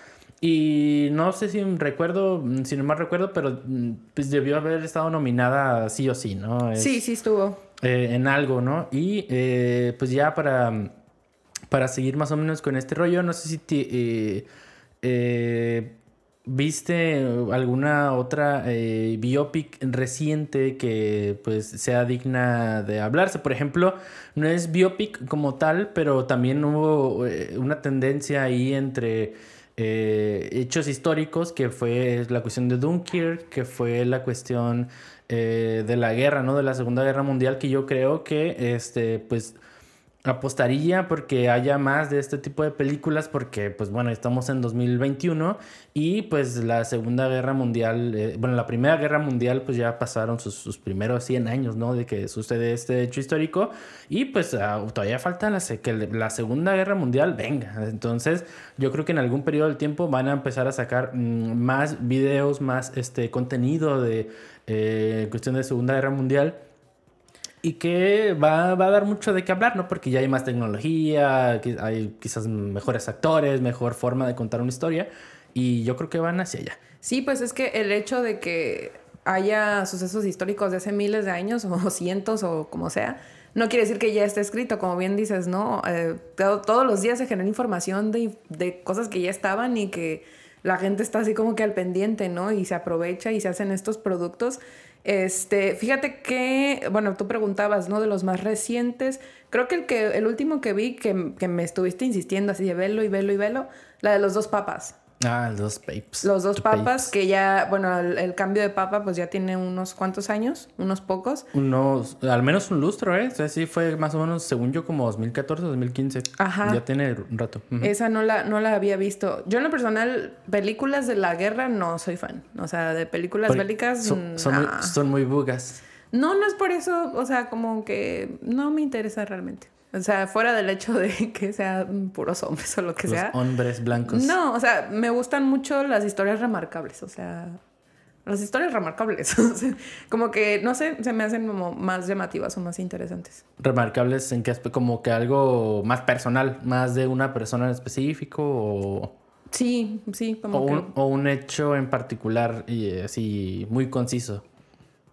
Y no sé si recuerdo, mm, si no mal recuerdo, pero mm, pues debió haber estado nominada sí o sí, ¿no? Es- sí sí estuvo eh, en algo, ¿no? Y eh, pues ya para, para seguir más o menos con este rollo, no sé si te, eh, eh, viste alguna otra biopic reciente que pues sea digna de hablarse. Por ejemplo, no es biopic como tal, pero también hubo una tendencia ahí entre eh, hechos históricos, que fue la cuestión de Dunkirk, que fue la cuestión eh, de la guerra, ¿no? De la Segunda Guerra Mundial, que yo creo que, este, pues, apostaría porque haya más de este tipo de películas, porque, pues, bueno, estamos en 2021 y, pues, la Segunda Guerra Mundial, eh, bueno, la Primera Guerra Mundial, pues, ya pasaron sus, sus primeros 100 años, ¿no? De que sucede este hecho histórico y, pues, ah, todavía falta la, que la Segunda Guerra Mundial venga. Entonces, yo creo que en algún periodo del tiempo van a empezar a sacar mm, más videos, más, este, contenido de eh, cuestión de Segunda Guerra Mundial. Y que va, va a dar mucho de qué hablar, ¿no? Porque ya hay más tecnología, hay quizás mejores actores, mejor forma de contar una historia. Y yo creo que van hacia allá. Sí, pues es que el hecho de que haya sucesos históricos de hace miles de años o cientos o como sea, no quiere decir que ya esté escrito, como bien dices, ¿no? Eh, todo- todos los días se genera información de, de cosas que ya estaban y que la gente está así como que al pendiente, ¿no? Y se aprovecha y se hacen estos productos. Este, fíjate que, bueno, tú preguntabas, ¿no? De los más recientes. Creo que el, que, el último que vi que, que me estuviste insistiendo así de velo y velo y velo, la de los dos papas. Ah, los dos papes. Los dos papas, papes. que ya, bueno, el, el cambio de papa pues ya tiene unos cuantos años, unos pocos. Unos, al menos un lustro, ¿eh? O sea, sí fue más o menos, según yo, como 2014, 2015. Ajá. Ya tiene un rato. Esa no la, no la había visto. Yo en lo personal, películas de la guerra no soy fan. O sea, de películas bélicas... Muy, son muy bugas. No, no es por eso, o sea, como que no me interesa realmente. O sea, fuera del hecho de que sean puros hombres o lo que Los sea. hombres blancos. No, o sea, me gustan mucho las historias remarcables, o sea, las historias remarcables. o sea, como que, no sé, se me hacen como más llamativas o más interesantes. Remarcables en que aspe- como que algo más personal, más de una persona en específico o, Sí, sí, como o que... un, o un hecho en particular y así muy conciso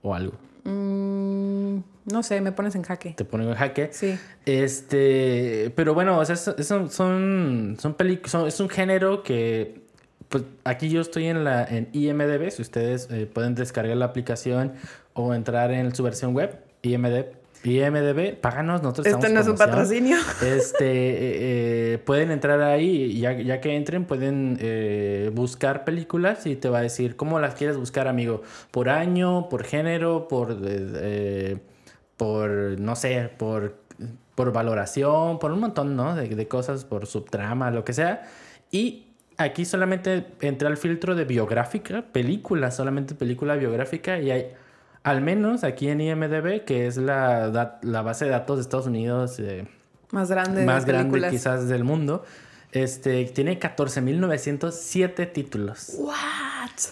o algo. Mm, no sé, me pones en jaque. Te ponen en jaque. Sí. Este, pero bueno, o sea, son, son, son son- es un género que, pues aquí yo estoy en la en IMDB, si ustedes eh, pueden descargar la aplicación o entrar en su versión web, IMDB, IMDB, páganos, nosotros Este estamos no es un patrocinio. Este, eh, eh, pueden entrar ahí ya, ya que entren pueden eh, buscar películas y te va a decir cómo las quieres buscar, amigo. Por año, por género, por, eh, eh, por no sé, por, por valoración, por un montón, ¿no? De, de cosas, por subtrama, lo que sea. Y aquí solamente entra el filtro de biográfica, película, solamente película biográfica y hay... Al menos aquí en IMDB, que es la, la base de datos de Estados Unidos, eh, Más grande. de más grande quizás del mundo. Este, tiene 14.907 títulos. ¿What?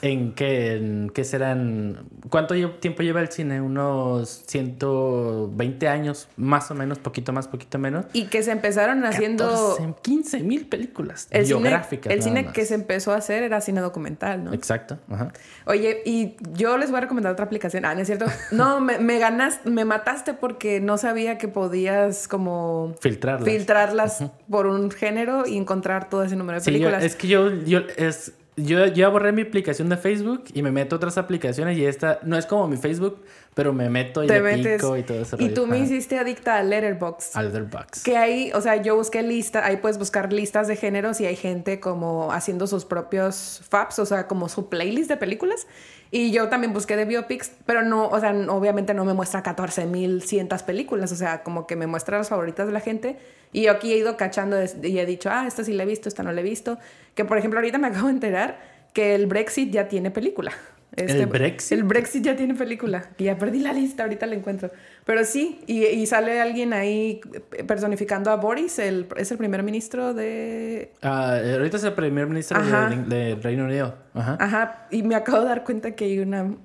¿En qué, en qué serán? ¿Cuánto tiempo lleva el cine? Unos 120 años, más o menos, poquito más, poquito menos. Y que se empezaron haciendo... 15 mil películas El cine, biográficas. el nada cine más. que se empezó a hacer era cine documental, ¿no? Exacto. Ajá. Oye, y yo les voy a recomendar otra aplicación. Ah, ¿no es cierto? No, me, me ganaste, me mataste porque no sabía que podías como... Filtrarlas. Filtrarlas por un género y encontrar todo ese número de Sí, yo- películas. es que yo, yo, es, yo ya borré mi aplicación de Facebook y me meto a otras aplicaciones y esta no es como mi Facebook, pero me meto y Te le metes... pico y todo eso. Y tú me hiciste adicta a Letterboxd. Al Letterboxd. Que ahí, o sea, yo busqué listas, ahí puedes buscar listas de géneros y hay gente como haciendo sus propios faps, o sea, como su playlist de películas. Y yo también busqué de biopics, pero no, o sea, obviamente no me muestra 14.100 películas, o sea, como que me muestra las favoritas de la gente. Y yo aquí he ido cachando y he dicho, ah, esta sí la he visto, esta no la he visto. Que por ejemplo, ahorita me acabo de enterar que el Brexit ya tiene película. Este, ¿El Brexit? El Brexit ya tiene película. Y ya perdí la lista, ahorita la encuentro. Pero sí, y, y sale alguien ahí personificando a Boris, el, es el primer ministro de... Eh, ahorita es el primer ministro del del Reino Unido. Ajá. Ajá, y me acabo de dar cuenta que hay una,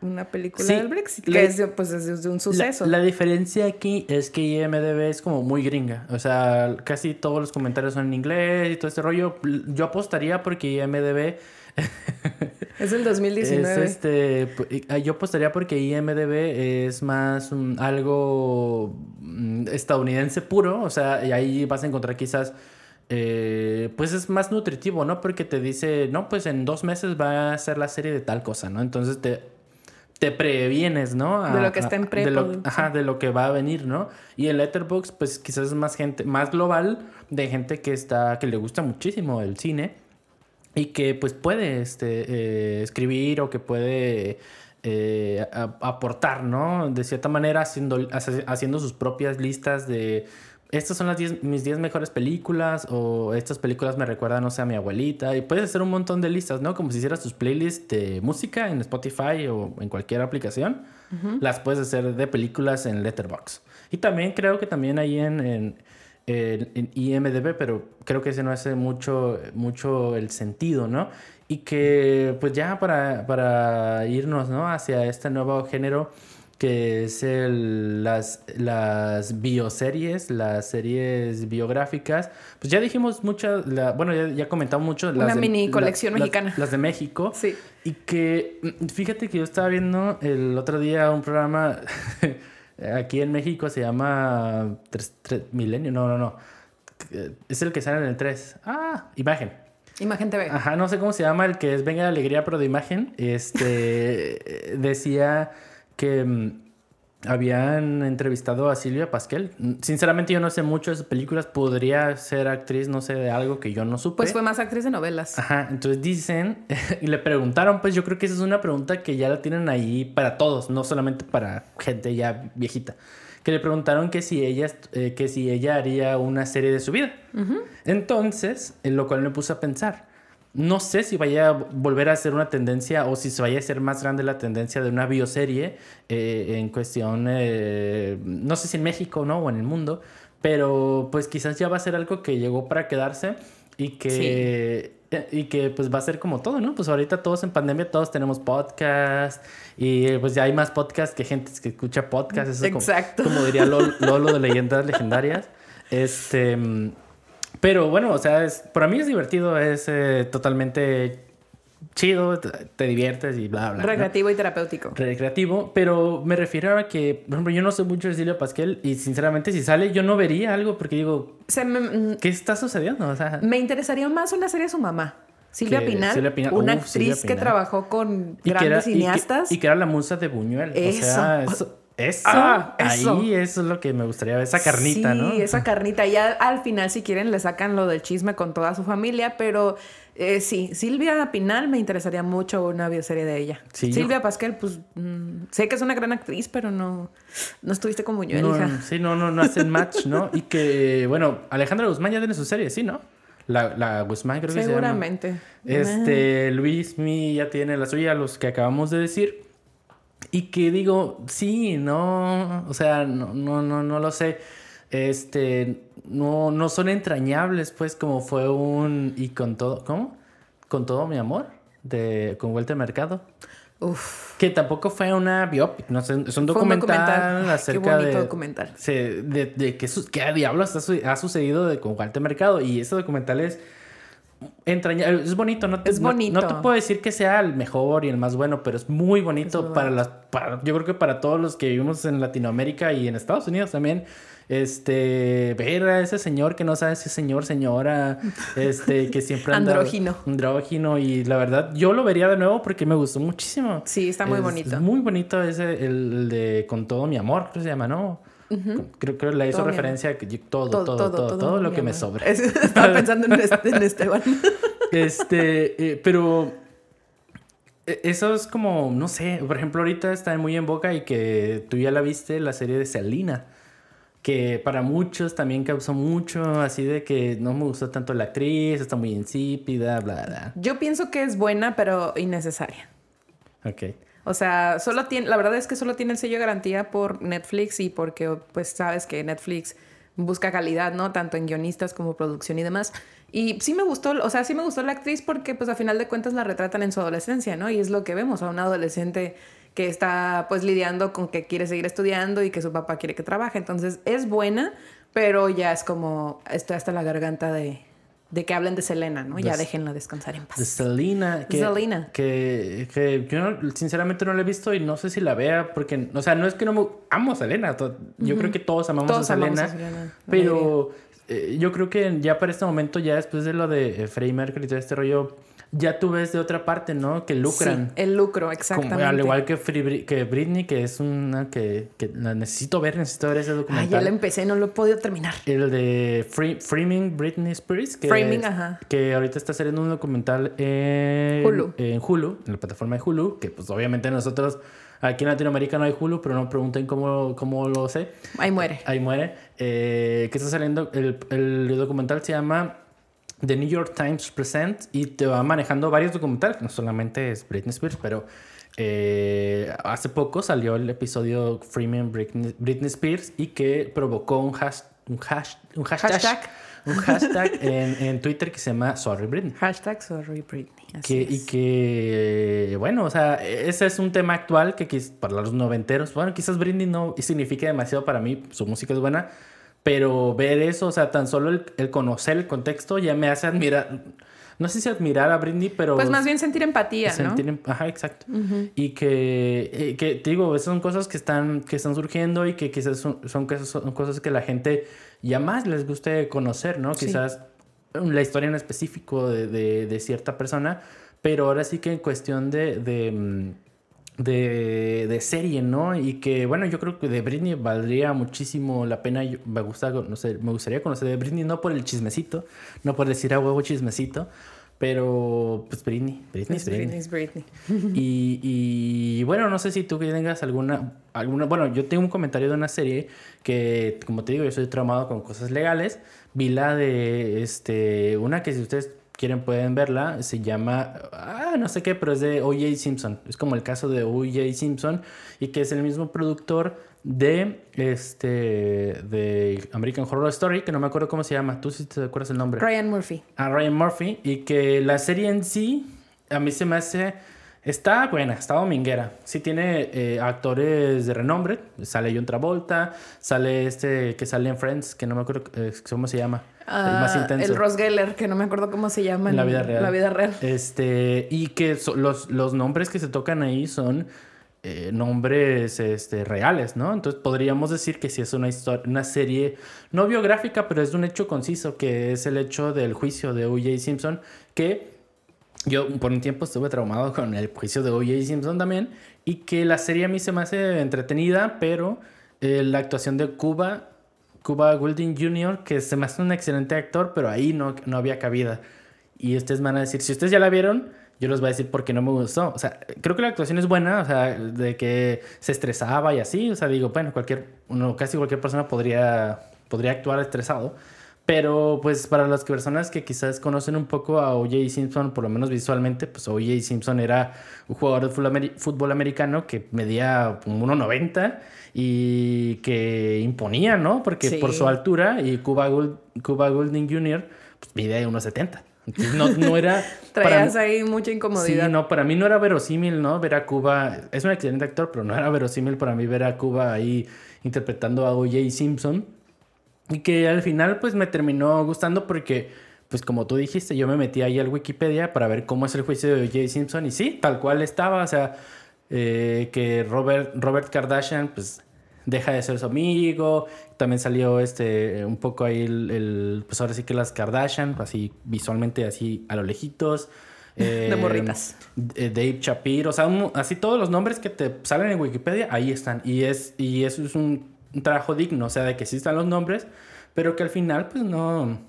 una película Sí, del Brexit, la- que es de, pues, es de un suceso. La, la diferencia aquí es que IMDB es como muy gringa. O sea, casi todos los comentarios son en inglés y todo este rollo. Yo apostaría porque IMDB es el 2019. Es este, y- yo apostaría porque IMDB es más algo mm, estadounidense puro, o sea, y ahí vas a encontrar quizás, eh, pues es más nutritivo, ¿no? Porque te dice, no, pues en dos meses va a ser la serie de tal cosa, ¿no? Entonces te, te previenes, ¿no? De lo que está en de lo, ajá, de lo que va a venir, ¿no? Y en Letterboxd, pues quizás es más gente, más global, de gente que está, que le gusta muchísimo el cine y que pues puede este, eh, escribir o que puede eh, a- aportar, ¿no? De cierta manera haciendo, haciendo sus propias listas de estas son las 10 mis 10 mejores películas o estas películas me recuerdan, no sé, a mi abuelita y puedes hacer un montón de listas, ¿no? Como si hicieras tus playlists de música en Spotify o en cualquier aplicación, las puedes hacer de películas en Letterboxd. Y también creo que también ahí en, en, en- en IMDB, pero creo que ese no hace mucho, mucho el sentido, ¿no? Y que pues ya para, para irnos, ¿no? Hacia este nuevo género que es el, las, las bioseries, las series biográficas. Pues ya dijimos muchas, la- bueno, ya, ya comentamos mucho. Una de- mini colección las- mexicana. Las de México. Sí. Y que, mm, fíjate que yo estaba viendo el otro día un programa aquí en México, se llama Tres- Tres- Milenio, no, no, no. Es el que sale en el 3. Ah, imagen. Imagen TV. Ajá, no sé cómo se llama, el que es Venga de Alegría, pero de imagen. Este decía que mm, habían entrevistado a Silvia Pasquel. Mm, Sinceramente, yo no sé mucho de sus películas. Podría ser actriz, no sé, de algo que yo no supe. Pues fue más actriz de novelas. Ajá, entonces dicen, y le preguntaron, pues yo creo que esa es una pregunta que ya la tienen ahí para todos, no solamente para gente ya viejita. Que le preguntaron que si ella, eh, que si ella haría una serie de su vida. Entonces, en lo cual me puse a pensar, no sé si vaya a volver a ser una tendencia o si se vaya a hacer más grande la tendencia de una bioserie eh, en cuestión, eh, no sé si en México ¿no? o en el mundo, pero pues quizás ya va a ser algo que llegó para quedarse y que, y que pues va a ser como todo, ¿no? Pues ahorita todos en pandemia, todos tenemos podcast y pues ya hay más podcast que gente que escucha podcast. Eso Exacto. Como, diría Lol- Lolo de Leyendas Legendarias. Este... pero bueno, o sea, es, para mí es divertido, es eh, totalmente chido, te, te diviertes y bla, bla. ¿no? Recreativo y terapéutico. Recreativo, pero me refiero a que, por ejemplo, yo no sé mucho de Silvia Pasquel y sinceramente si sale yo no vería algo porque digo, Se me, mm, ¿qué está sucediendo? O sea, me interesaría más una serie de su mamá. Silvia Pinal, Silvia Pinal, una uf, Silvia actriz que trabajó con y que, era, grandes y que- cineastas. y que era la musa de Buñuel. Eso. O sea, eso, eso, Ah, eso. ahí eso es lo que me gustaría ver, esa carnita, sí, ¿no? esa carnita. Ya al final, si quieren, le sacan lo del chisme con toda su familia, pero eh, sí, Silvia Pinal me interesaría mucho una bioserie de ella. Sí, yo- Silvia Pasquel, pues mm, sé que es una gran actriz, pero no, no estuviste con Buñuel, No, hija. sí, no, no, no hacen match, ¿no? Y que, bueno, Alejandra Guzmán ya tiene su serie, sí, ¿no? La, la Guzmán creo que se llama. Seguramente. Este, Luis Mi ya tiene la suya, los que acabamos de decir. Y que digo, sí, no, o sea, no, no, no, no lo sé. este, no, no son entrañables, pues, como fue un... Y con todo, ¿cómo? Con todo mi amor, de, con Vuelta al Mercado. Uf. Que tampoco fue una biopic, no sé, es un Fue un documental, documental. Acerca qué bonito de, documental. se- de, de qué, su- qué diablos ha, su- ha sucedido de, con Walter Mercado. Y ese documental es entrañable, es bonito, no te, Es bonito. No, te puedo decir que sea el mejor y el más bueno, pero es muy bonito Es muy para las, para, yo creo que para todos los que vivimos en Latinoamérica y en Estados Unidos también. Este, ver a ese señor que no sabe si es señor, señora, este, que siempre anda. Andrógino. Andrógino, y la verdad, yo lo vería de nuevo porque me gustó muchísimo. Sí, está muy Es- bonito. Es muy bonito ese, el, el de Con todo mi amor, creo que se llama, ¿no? Creo que le hizo Todo referencia a que yo- todo, todo, todo, todo, lo que me sobra. Es- Estaba pensando en, este- en Esteban. Este, eh, pero eh, eso es como, no sé, por ejemplo, ahorita está muy en boca y que tú ya la viste, la serie de Selena, que para muchos también causó mucho, así de que no me gustó tanto la actriz, está muy insípida, bla, bla. Yo pienso que es buena, pero innecesaria. Ok. O sea, solo tiene, la verdad es que solo tiene el sello garantía por Netflix y porque pues sabes que Netflix busca calidad, ¿no? Tanto en guionistas como producción y demás. Y sí me gustó, o sea, sí me gustó la actriz porque pues a final de cuentas la retratan en su adolescencia, ¿no? Y es lo que vemos, a un adolescente que está pues lidiando con que quiere seguir estudiando y que su papá quiere que trabaje. Entonces es buena, pero ya es como, estoy hasta la garganta de, de que hablen de Selena, ¿no? Ya déjenla descansar en paz. De Selena. Que, Selena. Que, que yo no- sinceramente no la he visto y no sé si la vea porque, o sea, no es que no me... Amo a Selena. Yo creo que todos amamos Todos a amamos Selena. a Selena, pero eh, yo creo que ya para este momento, ya después de lo de eh, Freddie Mercury y todo este rollo, ya tú ves de otra parte, ¿no? Que lucran. Sí, el lucro, Como- exactamente. al igual que, Free que Britney, que es una que, que la necesito ver, necesito ver ese documental. ya la empecé, no lo he podido terminar. El de Free- Framing Britney Spears. Que, Framing, ajá. Que ahorita está saliendo un documental en Hulu. en Hulu, en la plataforma de Hulu. Que pues obviamente nosotros aquí en Latinoamérica no hay Hulu, pero no pregunten cómo, cómo lo sé. Ahí muere. Ahí muere. Eh, que está saliendo, el, el documental se llama The New York Times Present y te va manejando varios documentales. No solamente es Britney Spears, pero eh, hace poco salió el episodio Freeman Britney, Britney Spears y que provocó un, hash- un, hash- un hashtag, Hashtag. un hashtag en, en Twitter que se llama Sorry Britney. Hashtag sorry Britney. Así Que, es. y que, bueno, o sea, ese es un tema actual que para los noventeros, bueno, quizás Britney no significa demasiado para mí, su música es buena, pero ver eso, o sea, tan solo el, el conocer el contexto ya me hace admirar, no sé si admirar a Britney, pero... Pues más bien sentir empatía, ¿no? sentir em- Ajá, exacto. Y que, eh, que, te digo, esas son cosas que están, que están surgiendo y que quizás son, son, cosas, son cosas que la gente ya más les guste conocer, ¿no? Sí. Quizás la historia en específico de, de- de cierta persona, pero ahora sí que en cuestión de, de, mm, de, de serie, ¿no? Y que, bueno, yo creo que de Britney valdría muchísimo la pena, yo- me, gusta conocer, me gustaría conocer de Britney, no por el chismecito, no por decir a huevo chismecito, pero pues Britney, Britney es Es Britney. Britney, Britney. Y, y, bueno, no sé si tú tengas alguna, alguna. Bueno, yo tengo un comentario de una serie que, como te digo, yo soy traumado con cosas legales. Vi la de este, una que si ustedes quieren pueden verla. Se llama. Ah, no sé qué, pero es de O.J. Simpson. Es como el caso de O.J. Simpson y que es el mismo productor de este de American Horror Story que no me acuerdo cómo se llama tú sí te acuerdas el nombre Ryan Murphy. a Ryan Murphy y que la serie en sí a mí se me hace está buena, está dominguera. Sí tiene eh, actores de renombre, sale John Travolta, sale este que sale en Friends, que no me acuerdo eh, cómo se llama, el más Ah, intenso. El Ross Geller, que no me acuerdo cómo se llama en la vida real. La vida real. Este, y que so- los, los nombres que se tocan ahí son eh, nombres este, reales, ¿no? Entonces podríamos decir que sí es una, historia, una serie no biográfica, pero es un hecho conciso, que es el hecho del juicio de O.J. Simpson, que yo por un tiempo estuve traumado con el juicio de O.J. Simpson también, y que la serie a mí se me hace entretenida, pero eh, la actuación de Cuba, Cuba Gooding Jr., que se me hace un excelente actor, pero ahí no, no había cabida. Y ustedes van a decir, si ustedes ya la vieron, yo les voy a decir por qué no me gustó. O sea, creo que la actuación es buena, o sea, de que se estresaba y así. O sea, digo, bueno, cualquier, uno, casi cualquier persona podría, podría actuar estresado. Pero pues para las personas que quizás conocen un poco a O.J. Simpson, por lo menos visualmente, pues O.J. Simpson era un jugador de fútbol, ameri- fútbol americano que medía como 1.90 y que imponía, ¿no? Porque Sí. por su altura y Cuba, Gold- Cuba Golding Jr. Pues mide 1.70. Entonces no, no era... Traías ahí mucha incomodidad. Sí, no, para mí no era verosímil, ¿no? Ver a Cuba, es un excelente actor, pero no era verosímil para mí ver a Cuba ahí interpretando a O.J. Simpson. Y que al final pues me terminó gustando porque, pues como tú dijiste, yo me metí ahí al Wikipedia para ver cómo es el juicio de O.J. Simpson y sí, tal cual estaba, o sea, eh, que Robert, Robert Kardashian pues deja de ser su amigo, también salió este un poco ahí el, el- pues ahora sí que las Kardashian, así visualmente así a lo lejitos. De Eh, morritas. Dave Shapiro, o sea, un- así todos los nombres que te salen en Wikipedia, ahí están. Y, es, y eso es un, un trabajo digno, o sea, de que están los nombres, pero que al final, pues no.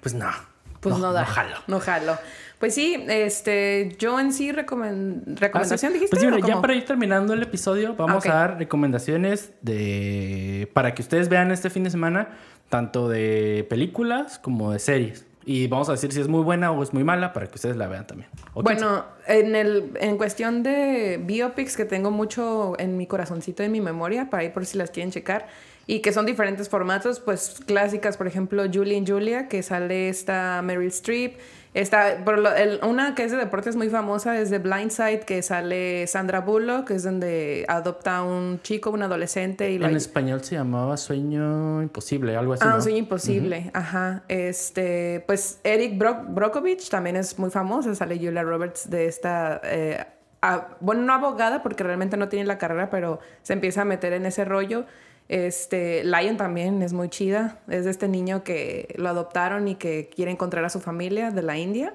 Pues no. Pues no, da. No jalo. No jalo. Pues sí, este, yo en sí recomen- recomendación Ah, sí. dijiste. Pues sí, o mira, ya para ir terminando el episodio, vamos a dar recomendaciones de para que ustedes vean este fin de semana, tanto de películas como de series. Y vamos a decir si es muy buena o es muy mala para que ustedes la vean también. ¿O quién Bueno, en, el, en cuestión de biopics que tengo mucho en mi corazoncito y en mi memoria, para ahí por si las quieren checar, y que son diferentes formatos, pues clásicas, por ejemplo, Julie and Julia, que sale esta Meryl Streep, Está, por lo- el- una que es de deportes muy famosa es de Blindside, que sale Sandra Bullock, que es donde adopta a un chico, un adolescente. y lo En español se llamaba Sueño Imposible, algo así. Ah, ¿no? sueño imposible, ajá. Este, pues Eric Bro- Brockovich también es muy famosa, sale Julia Roberts de esta, eh, a- bueno, no abogada porque realmente no tiene la carrera, pero se empieza a meter en ese rollo. Este, Lion también es muy chida, es de este niño que lo adoptaron y que quiere encontrar a su familia de la India.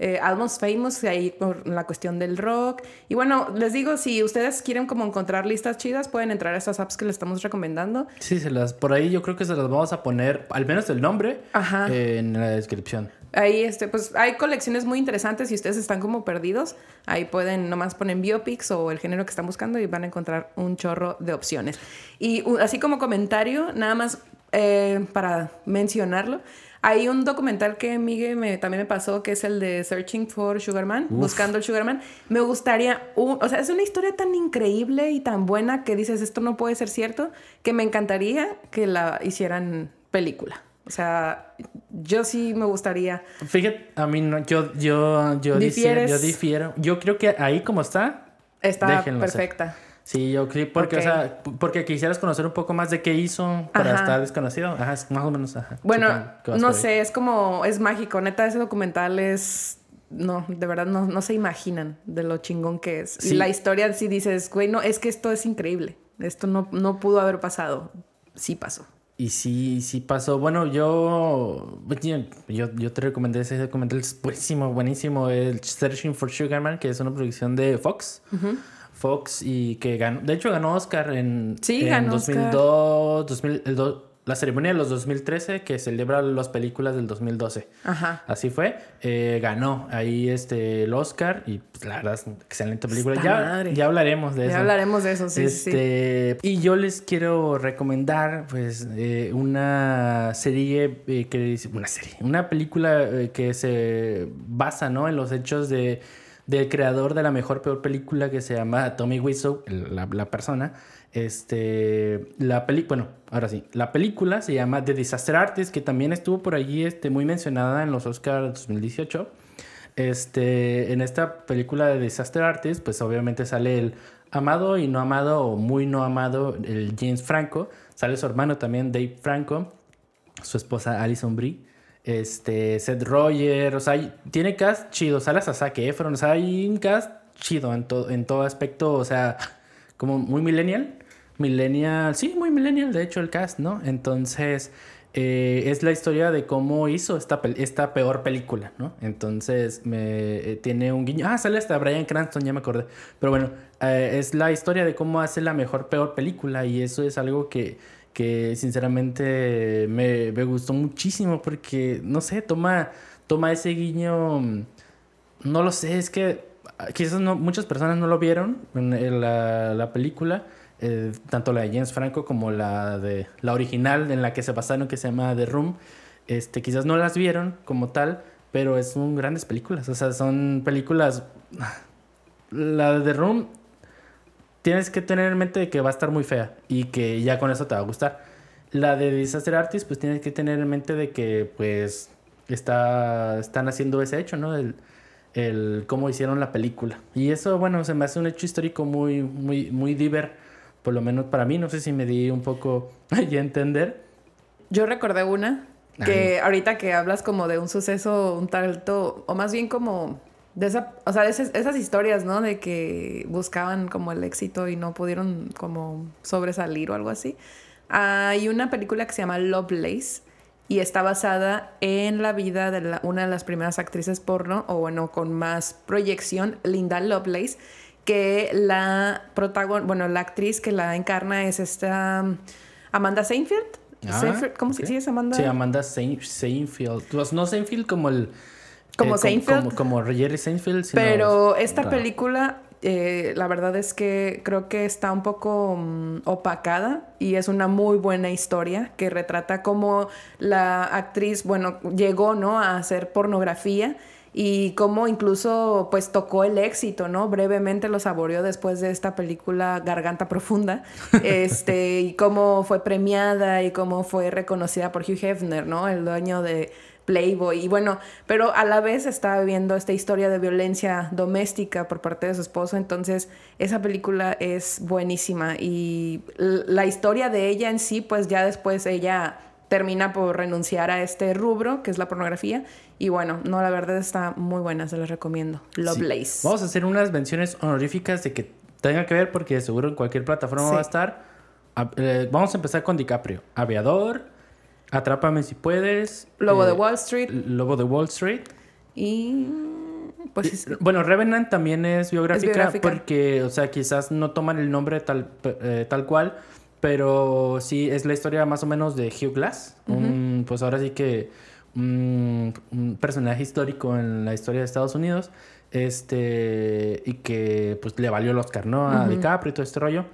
Eh, Almost Famous, ahí por la cuestión del rock. Y bueno, les digo, si ustedes quieren como encontrar listas chidas, pueden entrar a estas apps que les estamos recomendando. Sí, se las, por ahí yo creo que se las vamos a poner, al menos el nombre, Ajá. eh, en la descripción. Ahí, este, pues hay colecciones muy interesantes. Si ustedes están como perdidos, ahí pueden nomás poner biopics o el género que están buscando y van a encontrar un chorro de opciones. Y así como comentario, nada más eh, para mencionarlo, hay un documental que Miguel me, también me pasó, que es el de Searching for Sugarman, Buscando el Sugarman. Me gustaría, un- o sea, es una historia tan increíble y tan buena que dices, esto no puede ser cierto, que me encantaría que la hicieran película. O sea, yo sí me gustaría. Fíjate, a mí no, yo, yo, yo, yo difiero. Yo creo que ahí como está, Está perfecta. sí, yo creo, porque, o sea, porque quisieras conocer un poco más de qué hizo para Ajá. estar desconocido. Ajá, es más o menos, ajá. Bueno, no sé, es como, es mágico. Neta, ese documental es. No, de verdad no, no se imaginan de lo chingón que es. Sí. Y la historia sí dices, güey, no, es que esto es increíble. Esto no, no pudo haber pasado. Sí pasó. Y sí, sí pasó. Bueno, yo, yo, yo te recomendé ese documental, es buenísimo, buenísimo. El Searching for Sugarman, que es una producción de Fox. Fox y que ganó, de hecho ganó Oscar en, Sí, en ganó Oscar. 2002, 2000, el do- la ceremonia de los 2013 que celebra las películas del 2012. Ajá. Así fue. Eh, ganó ahí este, el Oscar y pues, la verdad es una excelente película. Ya, ya hablaremos de eso. Ya hablaremos de eso, sí, sí, sí. Este, Y yo les quiero recomendar, pues, eh, una serie eh, que una serie, una película eh, que se basa, ¿no? En los hechos de del creador de la mejor peor película que se llama Tommy Wiseau, la persona. Este, la peli, bueno, ahora sí, la película se llama The Disaster Artist, que también estuvo por allí, este, muy mencionada en los Oscars 2018. Este, en esta película de Disaster Artist, pues obviamente sale el amado y no amado o muy no amado, el James Franco. Sale su hermano también, Dave Franco, su esposa Alison Brie, este, Seth Roger, o sea, tiene cast chido, sale Zac Efron, o sea, hay un cast chido en, todo en todo aspecto, o sea, como muy millennial. Millennial, sí, muy millennial, de hecho, el cast, ¿no? Entonces, eh, es la historia de cómo hizo esta, esta peor película, ¿no? Entonces, me, eh, tiene un guiño. Ah, sale hasta Brian Cranston, ya me acordé. Pero bueno, eh, es la historia de cómo hace la mejor, peor película. Y eso es algo que, que sinceramente me, me gustó muchísimo porque, no sé, toma, toma ese guiño. mm, No lo sé, es que ah, quizás no, muchas personas no lo vieron en la, la película, eh, tanto la de James Franco como la de la original en la que se basaron, que se llama The Room. este, quizás no las vieron como tal, pero son grandes películas. O sea, son películas... La de The Room tienes que tener en mente que va a estar muy fea y que ya con eso te va a gustar. La de Disaster Artist, pues tienes que tener en mente de que pues está, están haciendo ese hecho, ¿no? El, el cómo hicieron la película. Y eso, bueno, se me hace un hecho histórico muy, muy, muy diver, por lo menos para mí. No sé si me di un poco a entender. Yo recordé una que ahorita que hablas como de un suceso un tanto, o más bien como de esa, o sea, de esas, esas historias, ¿no? De que buscaban como el éxito y no pudieron como sobresalir o algo así. Hay una película que se llama Lovelace y está basada en la vida de la- una de las primeras actrices porno, o bueno, con más proyección, Linda Lovelace, que la protagon bueno, la actriz que la encarna es esta um, Amanda Seinfeld. Ah, Seinfeld, ¿Cómo se es Amanda? Sí, Amanda Sein- Seinfeld. Pues no Seinfeld como el... Como eh, Seinfeld. Como, como Jerry Seinfeld. sino Pero esta raro. película, eh, la verdad es que creo que está un poco mm, opacada y es una muy buena historia que retrata cómo la actriz, bueno, llegó, ¿no? A hacer pornografía y cómo incluso pues tocó el éxito, ¿no? Brevemente lo saboreó después de esta película Garganta Profunda, este, y cómo fue premiada y cómo fue reconocida por Hugh Hefner, ¿no? El dueño de Playboy y bueno, pero a la vez estaba viviendo esta historia de violencia doméstica por parte de su esposo, entonces esa película es buenísima y la historia de ella en sí, pues ya después ella termina por renunciar a este rubro, que es la pornografía, y bueno, no, la verdad está muy buena, se los recomiendo. Sí. Lovelace. Vamos a hacer unas menciones honoríficas de que tenga que ver porque seguro en cualquier plataforma Sí. va a estar. A- eh, vamos a empezar con DiCaprio. Aviador, Atrápame si puedes. Lobo eh, de Wall Street Lobo de Wall Street. y pues es- Bueno, Revenant también es biográfica, biográfica. porque, o sea, quizás no toman el nombre tal, eh, tal cual, pero sí es la historia más o menos de Hugh Glass. un, pues ahora sí que un, un personaje histórico en la historia de Estados Unidos, este, y que pues le valió el Oscar, ¿no? A DiCaprio y todo este rollo.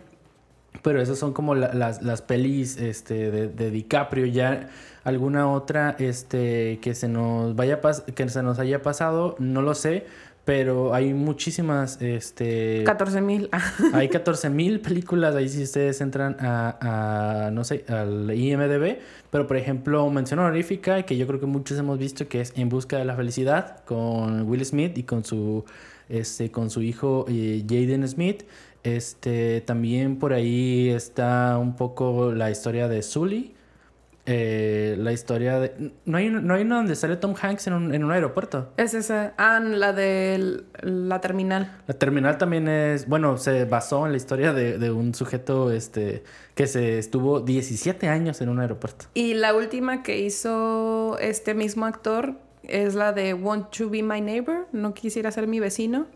Pero esas son como la- las, las pelis este, de, de DiCaprio. Ya alguna otra este, que, se nos vaya que se nos haya pasado, no lo sé. Pero hay muchísimas. Este, 14 mil. hay 14 mil películas ahí si ustedes entran a, a, no sé, al IMDB. Pero por ejemplo, mención honorífica que yo creo que muchos hemos visto que es En Busca de la Felicidad con Will Smith y con su, este, con su hijo eh, Jaden Smith. Este, también por ahí está un poco la historia de Sully. Eh, la historia de... ¿No hay, no hay una donde sale Tom Hanks en un, en un aeropuerto? es esa. Ah, la de la terminal. La terminal también es, bueno, se basó en la historia de, de un sujeto este, que se estuvo 17 años en un aeropuerto. Y la última que hizo este mismo actor es la de Want to Be My Neighbor, No Quisiera Ser Mi Vecino,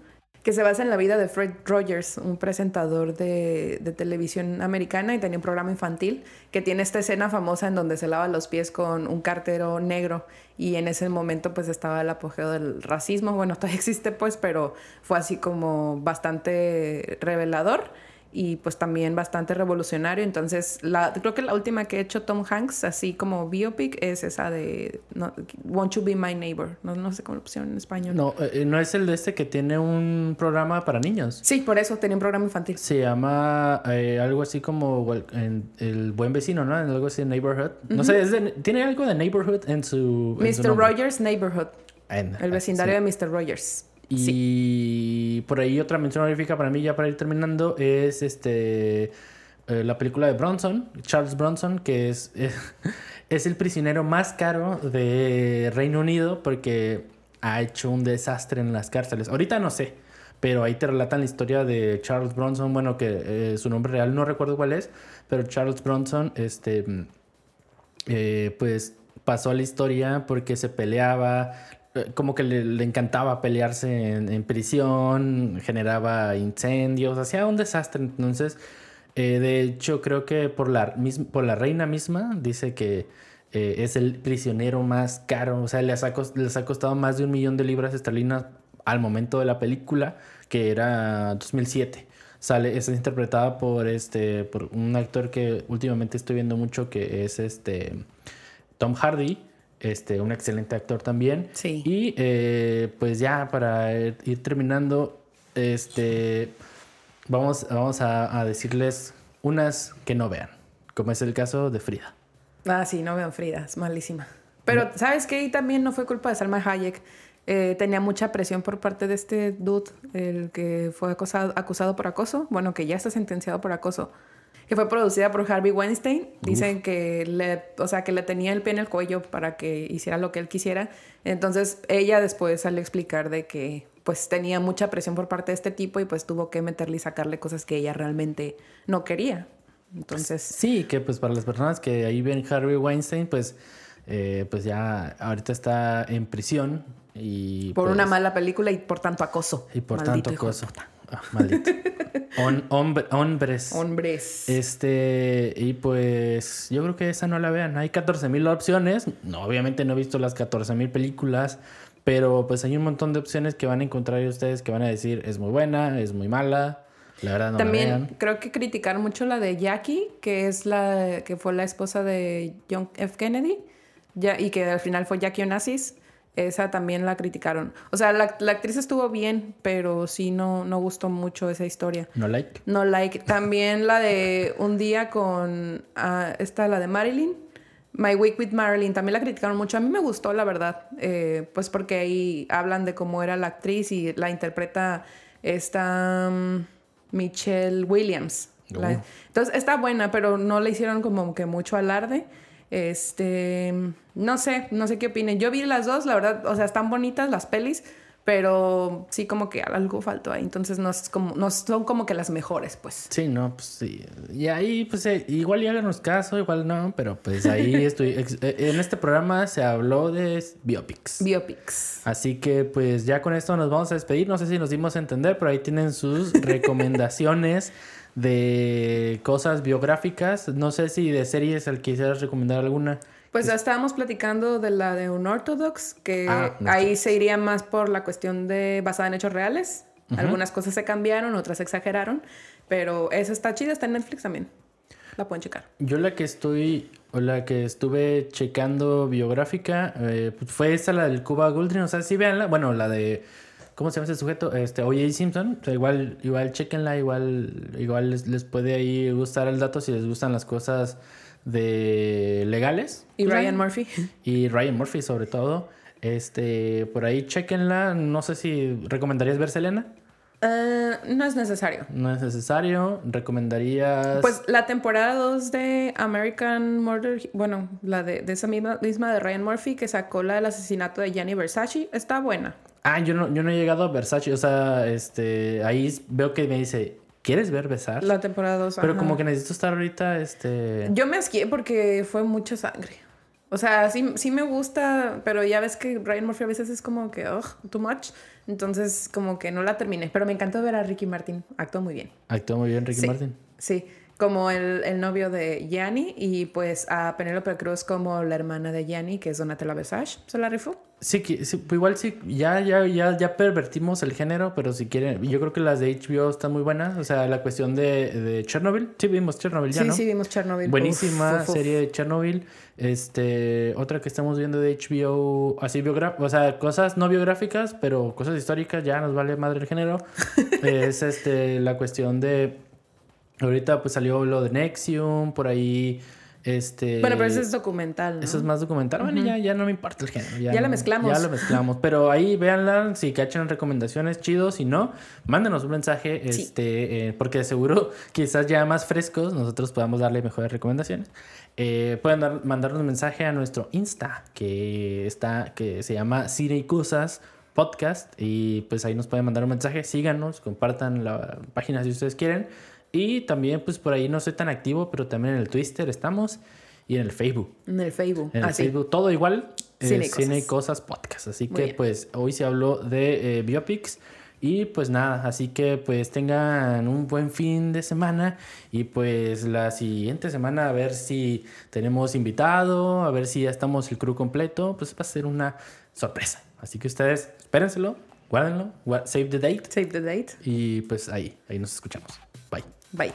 que se basa en la vida de Fred Rogers, un presentador de, de televisión americana y tenía un programa infantil que tiene esta escena famosa en donde se lava los pies con un cartero negro y en ese momento pues estaba el apogeo del racismo, bueno, todavía existe pues, pero fue así como bastante revelador y pues también bastante revolucionario. Entonces, la, creo que la última que ha hecho Tom Hanks, así como biopic, es esa de no, Won't You Be My Neighbor. No, no sé cómo lo pusieron en español. No, eh, no es el de este que tiene un programa para niños. Sí, por eso tenía un programa infantil. Se llama eh, algo así como en El Buen Vecino, ¿no? Algo así de Neighborhood. No sé, es de- tiene algo de Neighborhood en su... en Mr. Rogers Neighborhood. En- El vecindario sí. de Mr. Rogers. Y Sí. por ahí otra mención honorífica para mí, ya para ir terminando, es este eh, la película de Bronson, Charles Bronson, que es, es el prisionero más caro de Reino Unido porque ha hecho un desastre en las cárceles. Ahorita no sé, pero ahí te relatan la historia de Charles Bronson, bueno, que eh, su nombre real no recuerdo cuál es, pero Charles Bronson, este, mm, eh, pues pasó a la historia porque se peleaba, como que le, encantaba pelearse en, en prisión, generaba incendios, hacía un desastre. Entonces, eh, de hecho, creo que por la, por la reina misma dice que eh, es el prisionero más caro, o sea, les ha, les ha costado más de un millón de libras esterlinas al momento de la película, que era 2007 sale, es interpretada por este, por un actor que últimamente estoy viendo mucho que es este Tom Hardy. Este, un excelente actor también. Sí. Y eh, pues ya para ir terminando, este, vamos, vamos a, a decirles unas que no vean, como es el caso de Frida. Ah, sí, no vean Frida, es malísima. Pero, ¿sabes qué? Y también no fue culpa de Salma Hayek. Eh, tenía mucha presión por parte de este dude, el que fue acosado, acusado por acoso. Bueno, que ya está sentenciado por acoso. Que fue producida por Harvey Weinstein. Dicen que le, o sea, que le tenía el pie en el cuello para que hiciera lo que él quisiera. Entonces, ella después sale a explicar de que pues tenía mucha presión por parte de este tipo y pues tuvo que meterle y sacarle cosas que ella realmente no quería. Entonces, Sí, que pues para las personas que ahí ven Harvey Weinstein, pues, eh, pues ya ahorita está en prisión y... por pues, una mala película y por tanto acoso. Y por Maldito tanto acoso. puta. Ah, maldito. Hom- hombre- hombres. Hombres. Este, y pues yo creo que esa no la vean. Hay 14 mil opciones. No, obviamente no he visto las 14 mil películas, pero pues hay un montón de opciones que van a encontrar ustedes que van a decir es muy buena, es muy mala. La verdad no la También vean. creo que criticaron mucho la de Jackie, que es la que fue la esposa de John F. Kennedy, ya, y que al final fue Jackie Onassis. Esa también la criticaron. O sea, la, la actriz estuvo bien, pero sí no, no gustó mucho esa historia. No like. No like. También la de Un día con ah, esta, la de Marilyn. My Week with Marilyn. También la criticaron mucho. A mí me gustó, la verdad. eh, pues porque ahí hablan de cómo era la actriz y la interpreta esta mm, Michelle Williams. La- Oh. entonces está buena, pero no le hicieron como que mucho alarde. Este, no sé, no sé qué opinen. Yo vi las dos, la verdad, o sea, están bonitas las pelis, pero sí como que algo faltó ahí. Entonces no, es como, no son como que las mejores, pues. Sí, no, pues sí. Y ahí, pues eh, igual y háganos caso, igual no, pero pues ahí estoy. eh, en este programa se habló de biopics. Biopics. Así que pues ya con esto nos vamos a despedir. No sé si nos dimos a entender, pero ahí tienen sus recomendaciones de cosas biográficas. No sé si de series al quisieras recomendar alguna. Pues ya estábamos platicando de la de Unorthodox, que Ah, ahí se iría más por la cuestión de basada en hechos reales. Algunas cosas se cambiaron, otras se exageraron, pero esa está chida, está en Netflix también. La pueden checar. Yo la que estoy, o la que estuve checando biográfica, eh, pues fue esa, la del Cuba Gooding. O sea, sí véanla. Bueno, la de, ¿cómo se llama ese sujeto? Este, O.J. Simpson. O sea, igual, igual chequenla, igual, igual les, les puede ahí gustar el dato si les gustan las cosas de legales. Y Ryan Murphy. Y Ryan Murphy sobre todo. Este, por ahí chequenla. No sé si recomendarías ver Selena. Eh, no es necesario. No es necesario. ¿Recomendarías? Pues la temporada 2 de American Murder, bueno, la de, de esa misma, misma de Ryan Murphy que sacó la del asesinato de Gianni Versace, está buena. Ah, yo no, yo no he llegado a Versace. O sea, este, ahí veo que me dice, ¿quieres ver besar? La temporada 2. Pero como que necesito estar ahorita, este... Yo me asqué porque fue mucha sangre. O sea, sí, sí me gusta, pero ya ves que Ryan Murphy a veces es como que, ugh, too much. Entonces, como que no la terminé. Pero me encantó ver a Ricky Martin. Actuó muy bien. Actuó muy bien Ricky sí, Martin. Sí, como el, el novio de Gianni y pues a Penélope Cruz como la hermana de Gianni, que es Donatella Versace. ¿Se la rifó? Sí, sí, pues igual sí, ya, ya, ya, ya pervertimos el género, pero si quieren, yo creo que las de HBO están muy buenas. O sea, la cuestión de, de Chernobyl. Sí, vimos Chernobyl ya, sí, ¿no? sí, vimos Chernobyl. Buenísima Uf, uf, uf. serie de Chernobyl. Este, otra que estamos viendo de HBO, así biográficas, o sea, cosas no biográficas, pero cosas históricas, ya nos vale madre el género. es este, la cuestión de, ahorita pues salió lo de Nexium, por ahí, este... Bueno, pero ese es documental, ¿no? Eso es más documental. Bueno, ya, ya no me importa el género. Ya la no- mezclamos. Ya lo mezclamos. Pero ahí véanla. Si cachan recomendaciones, chido. Si no, mándenos un mensaje. Sí. Este, eh, porque de seguro, quizás ya más frescos, nosotros podamos darle mejores recomendaciones. Eh, pueden dar- mandarnos un mensaje a nuestro Insta, que está, que se llama Cine y Cosas Podcast. Y pues ahí nos pueden mandar un mensaje. Síganos, compartan la página si ustedes quieren. Y también, pues por ahí no soy tan activo, pero también en el Twitter estamos y en el Facebook. En el Facebook. En el Ah, sí. Facebook, todo igual. eh, Cine Cine, y y Cosas. cosas podcast. Así Muy que bien. pues hoy se habló de eh, biopics. Y pues nada, así que pues tengan un buen fin de semana. Y pues la siguiente semana a ver si tenemos invitado, a ver si ya estamos el crew completo. Pues va a ser una sorpresa. Así que ustedes espérenselo, guárdenlo, save the date. Save the date. Y pues ahí, ahí nos escuchamos. Bye. Bye.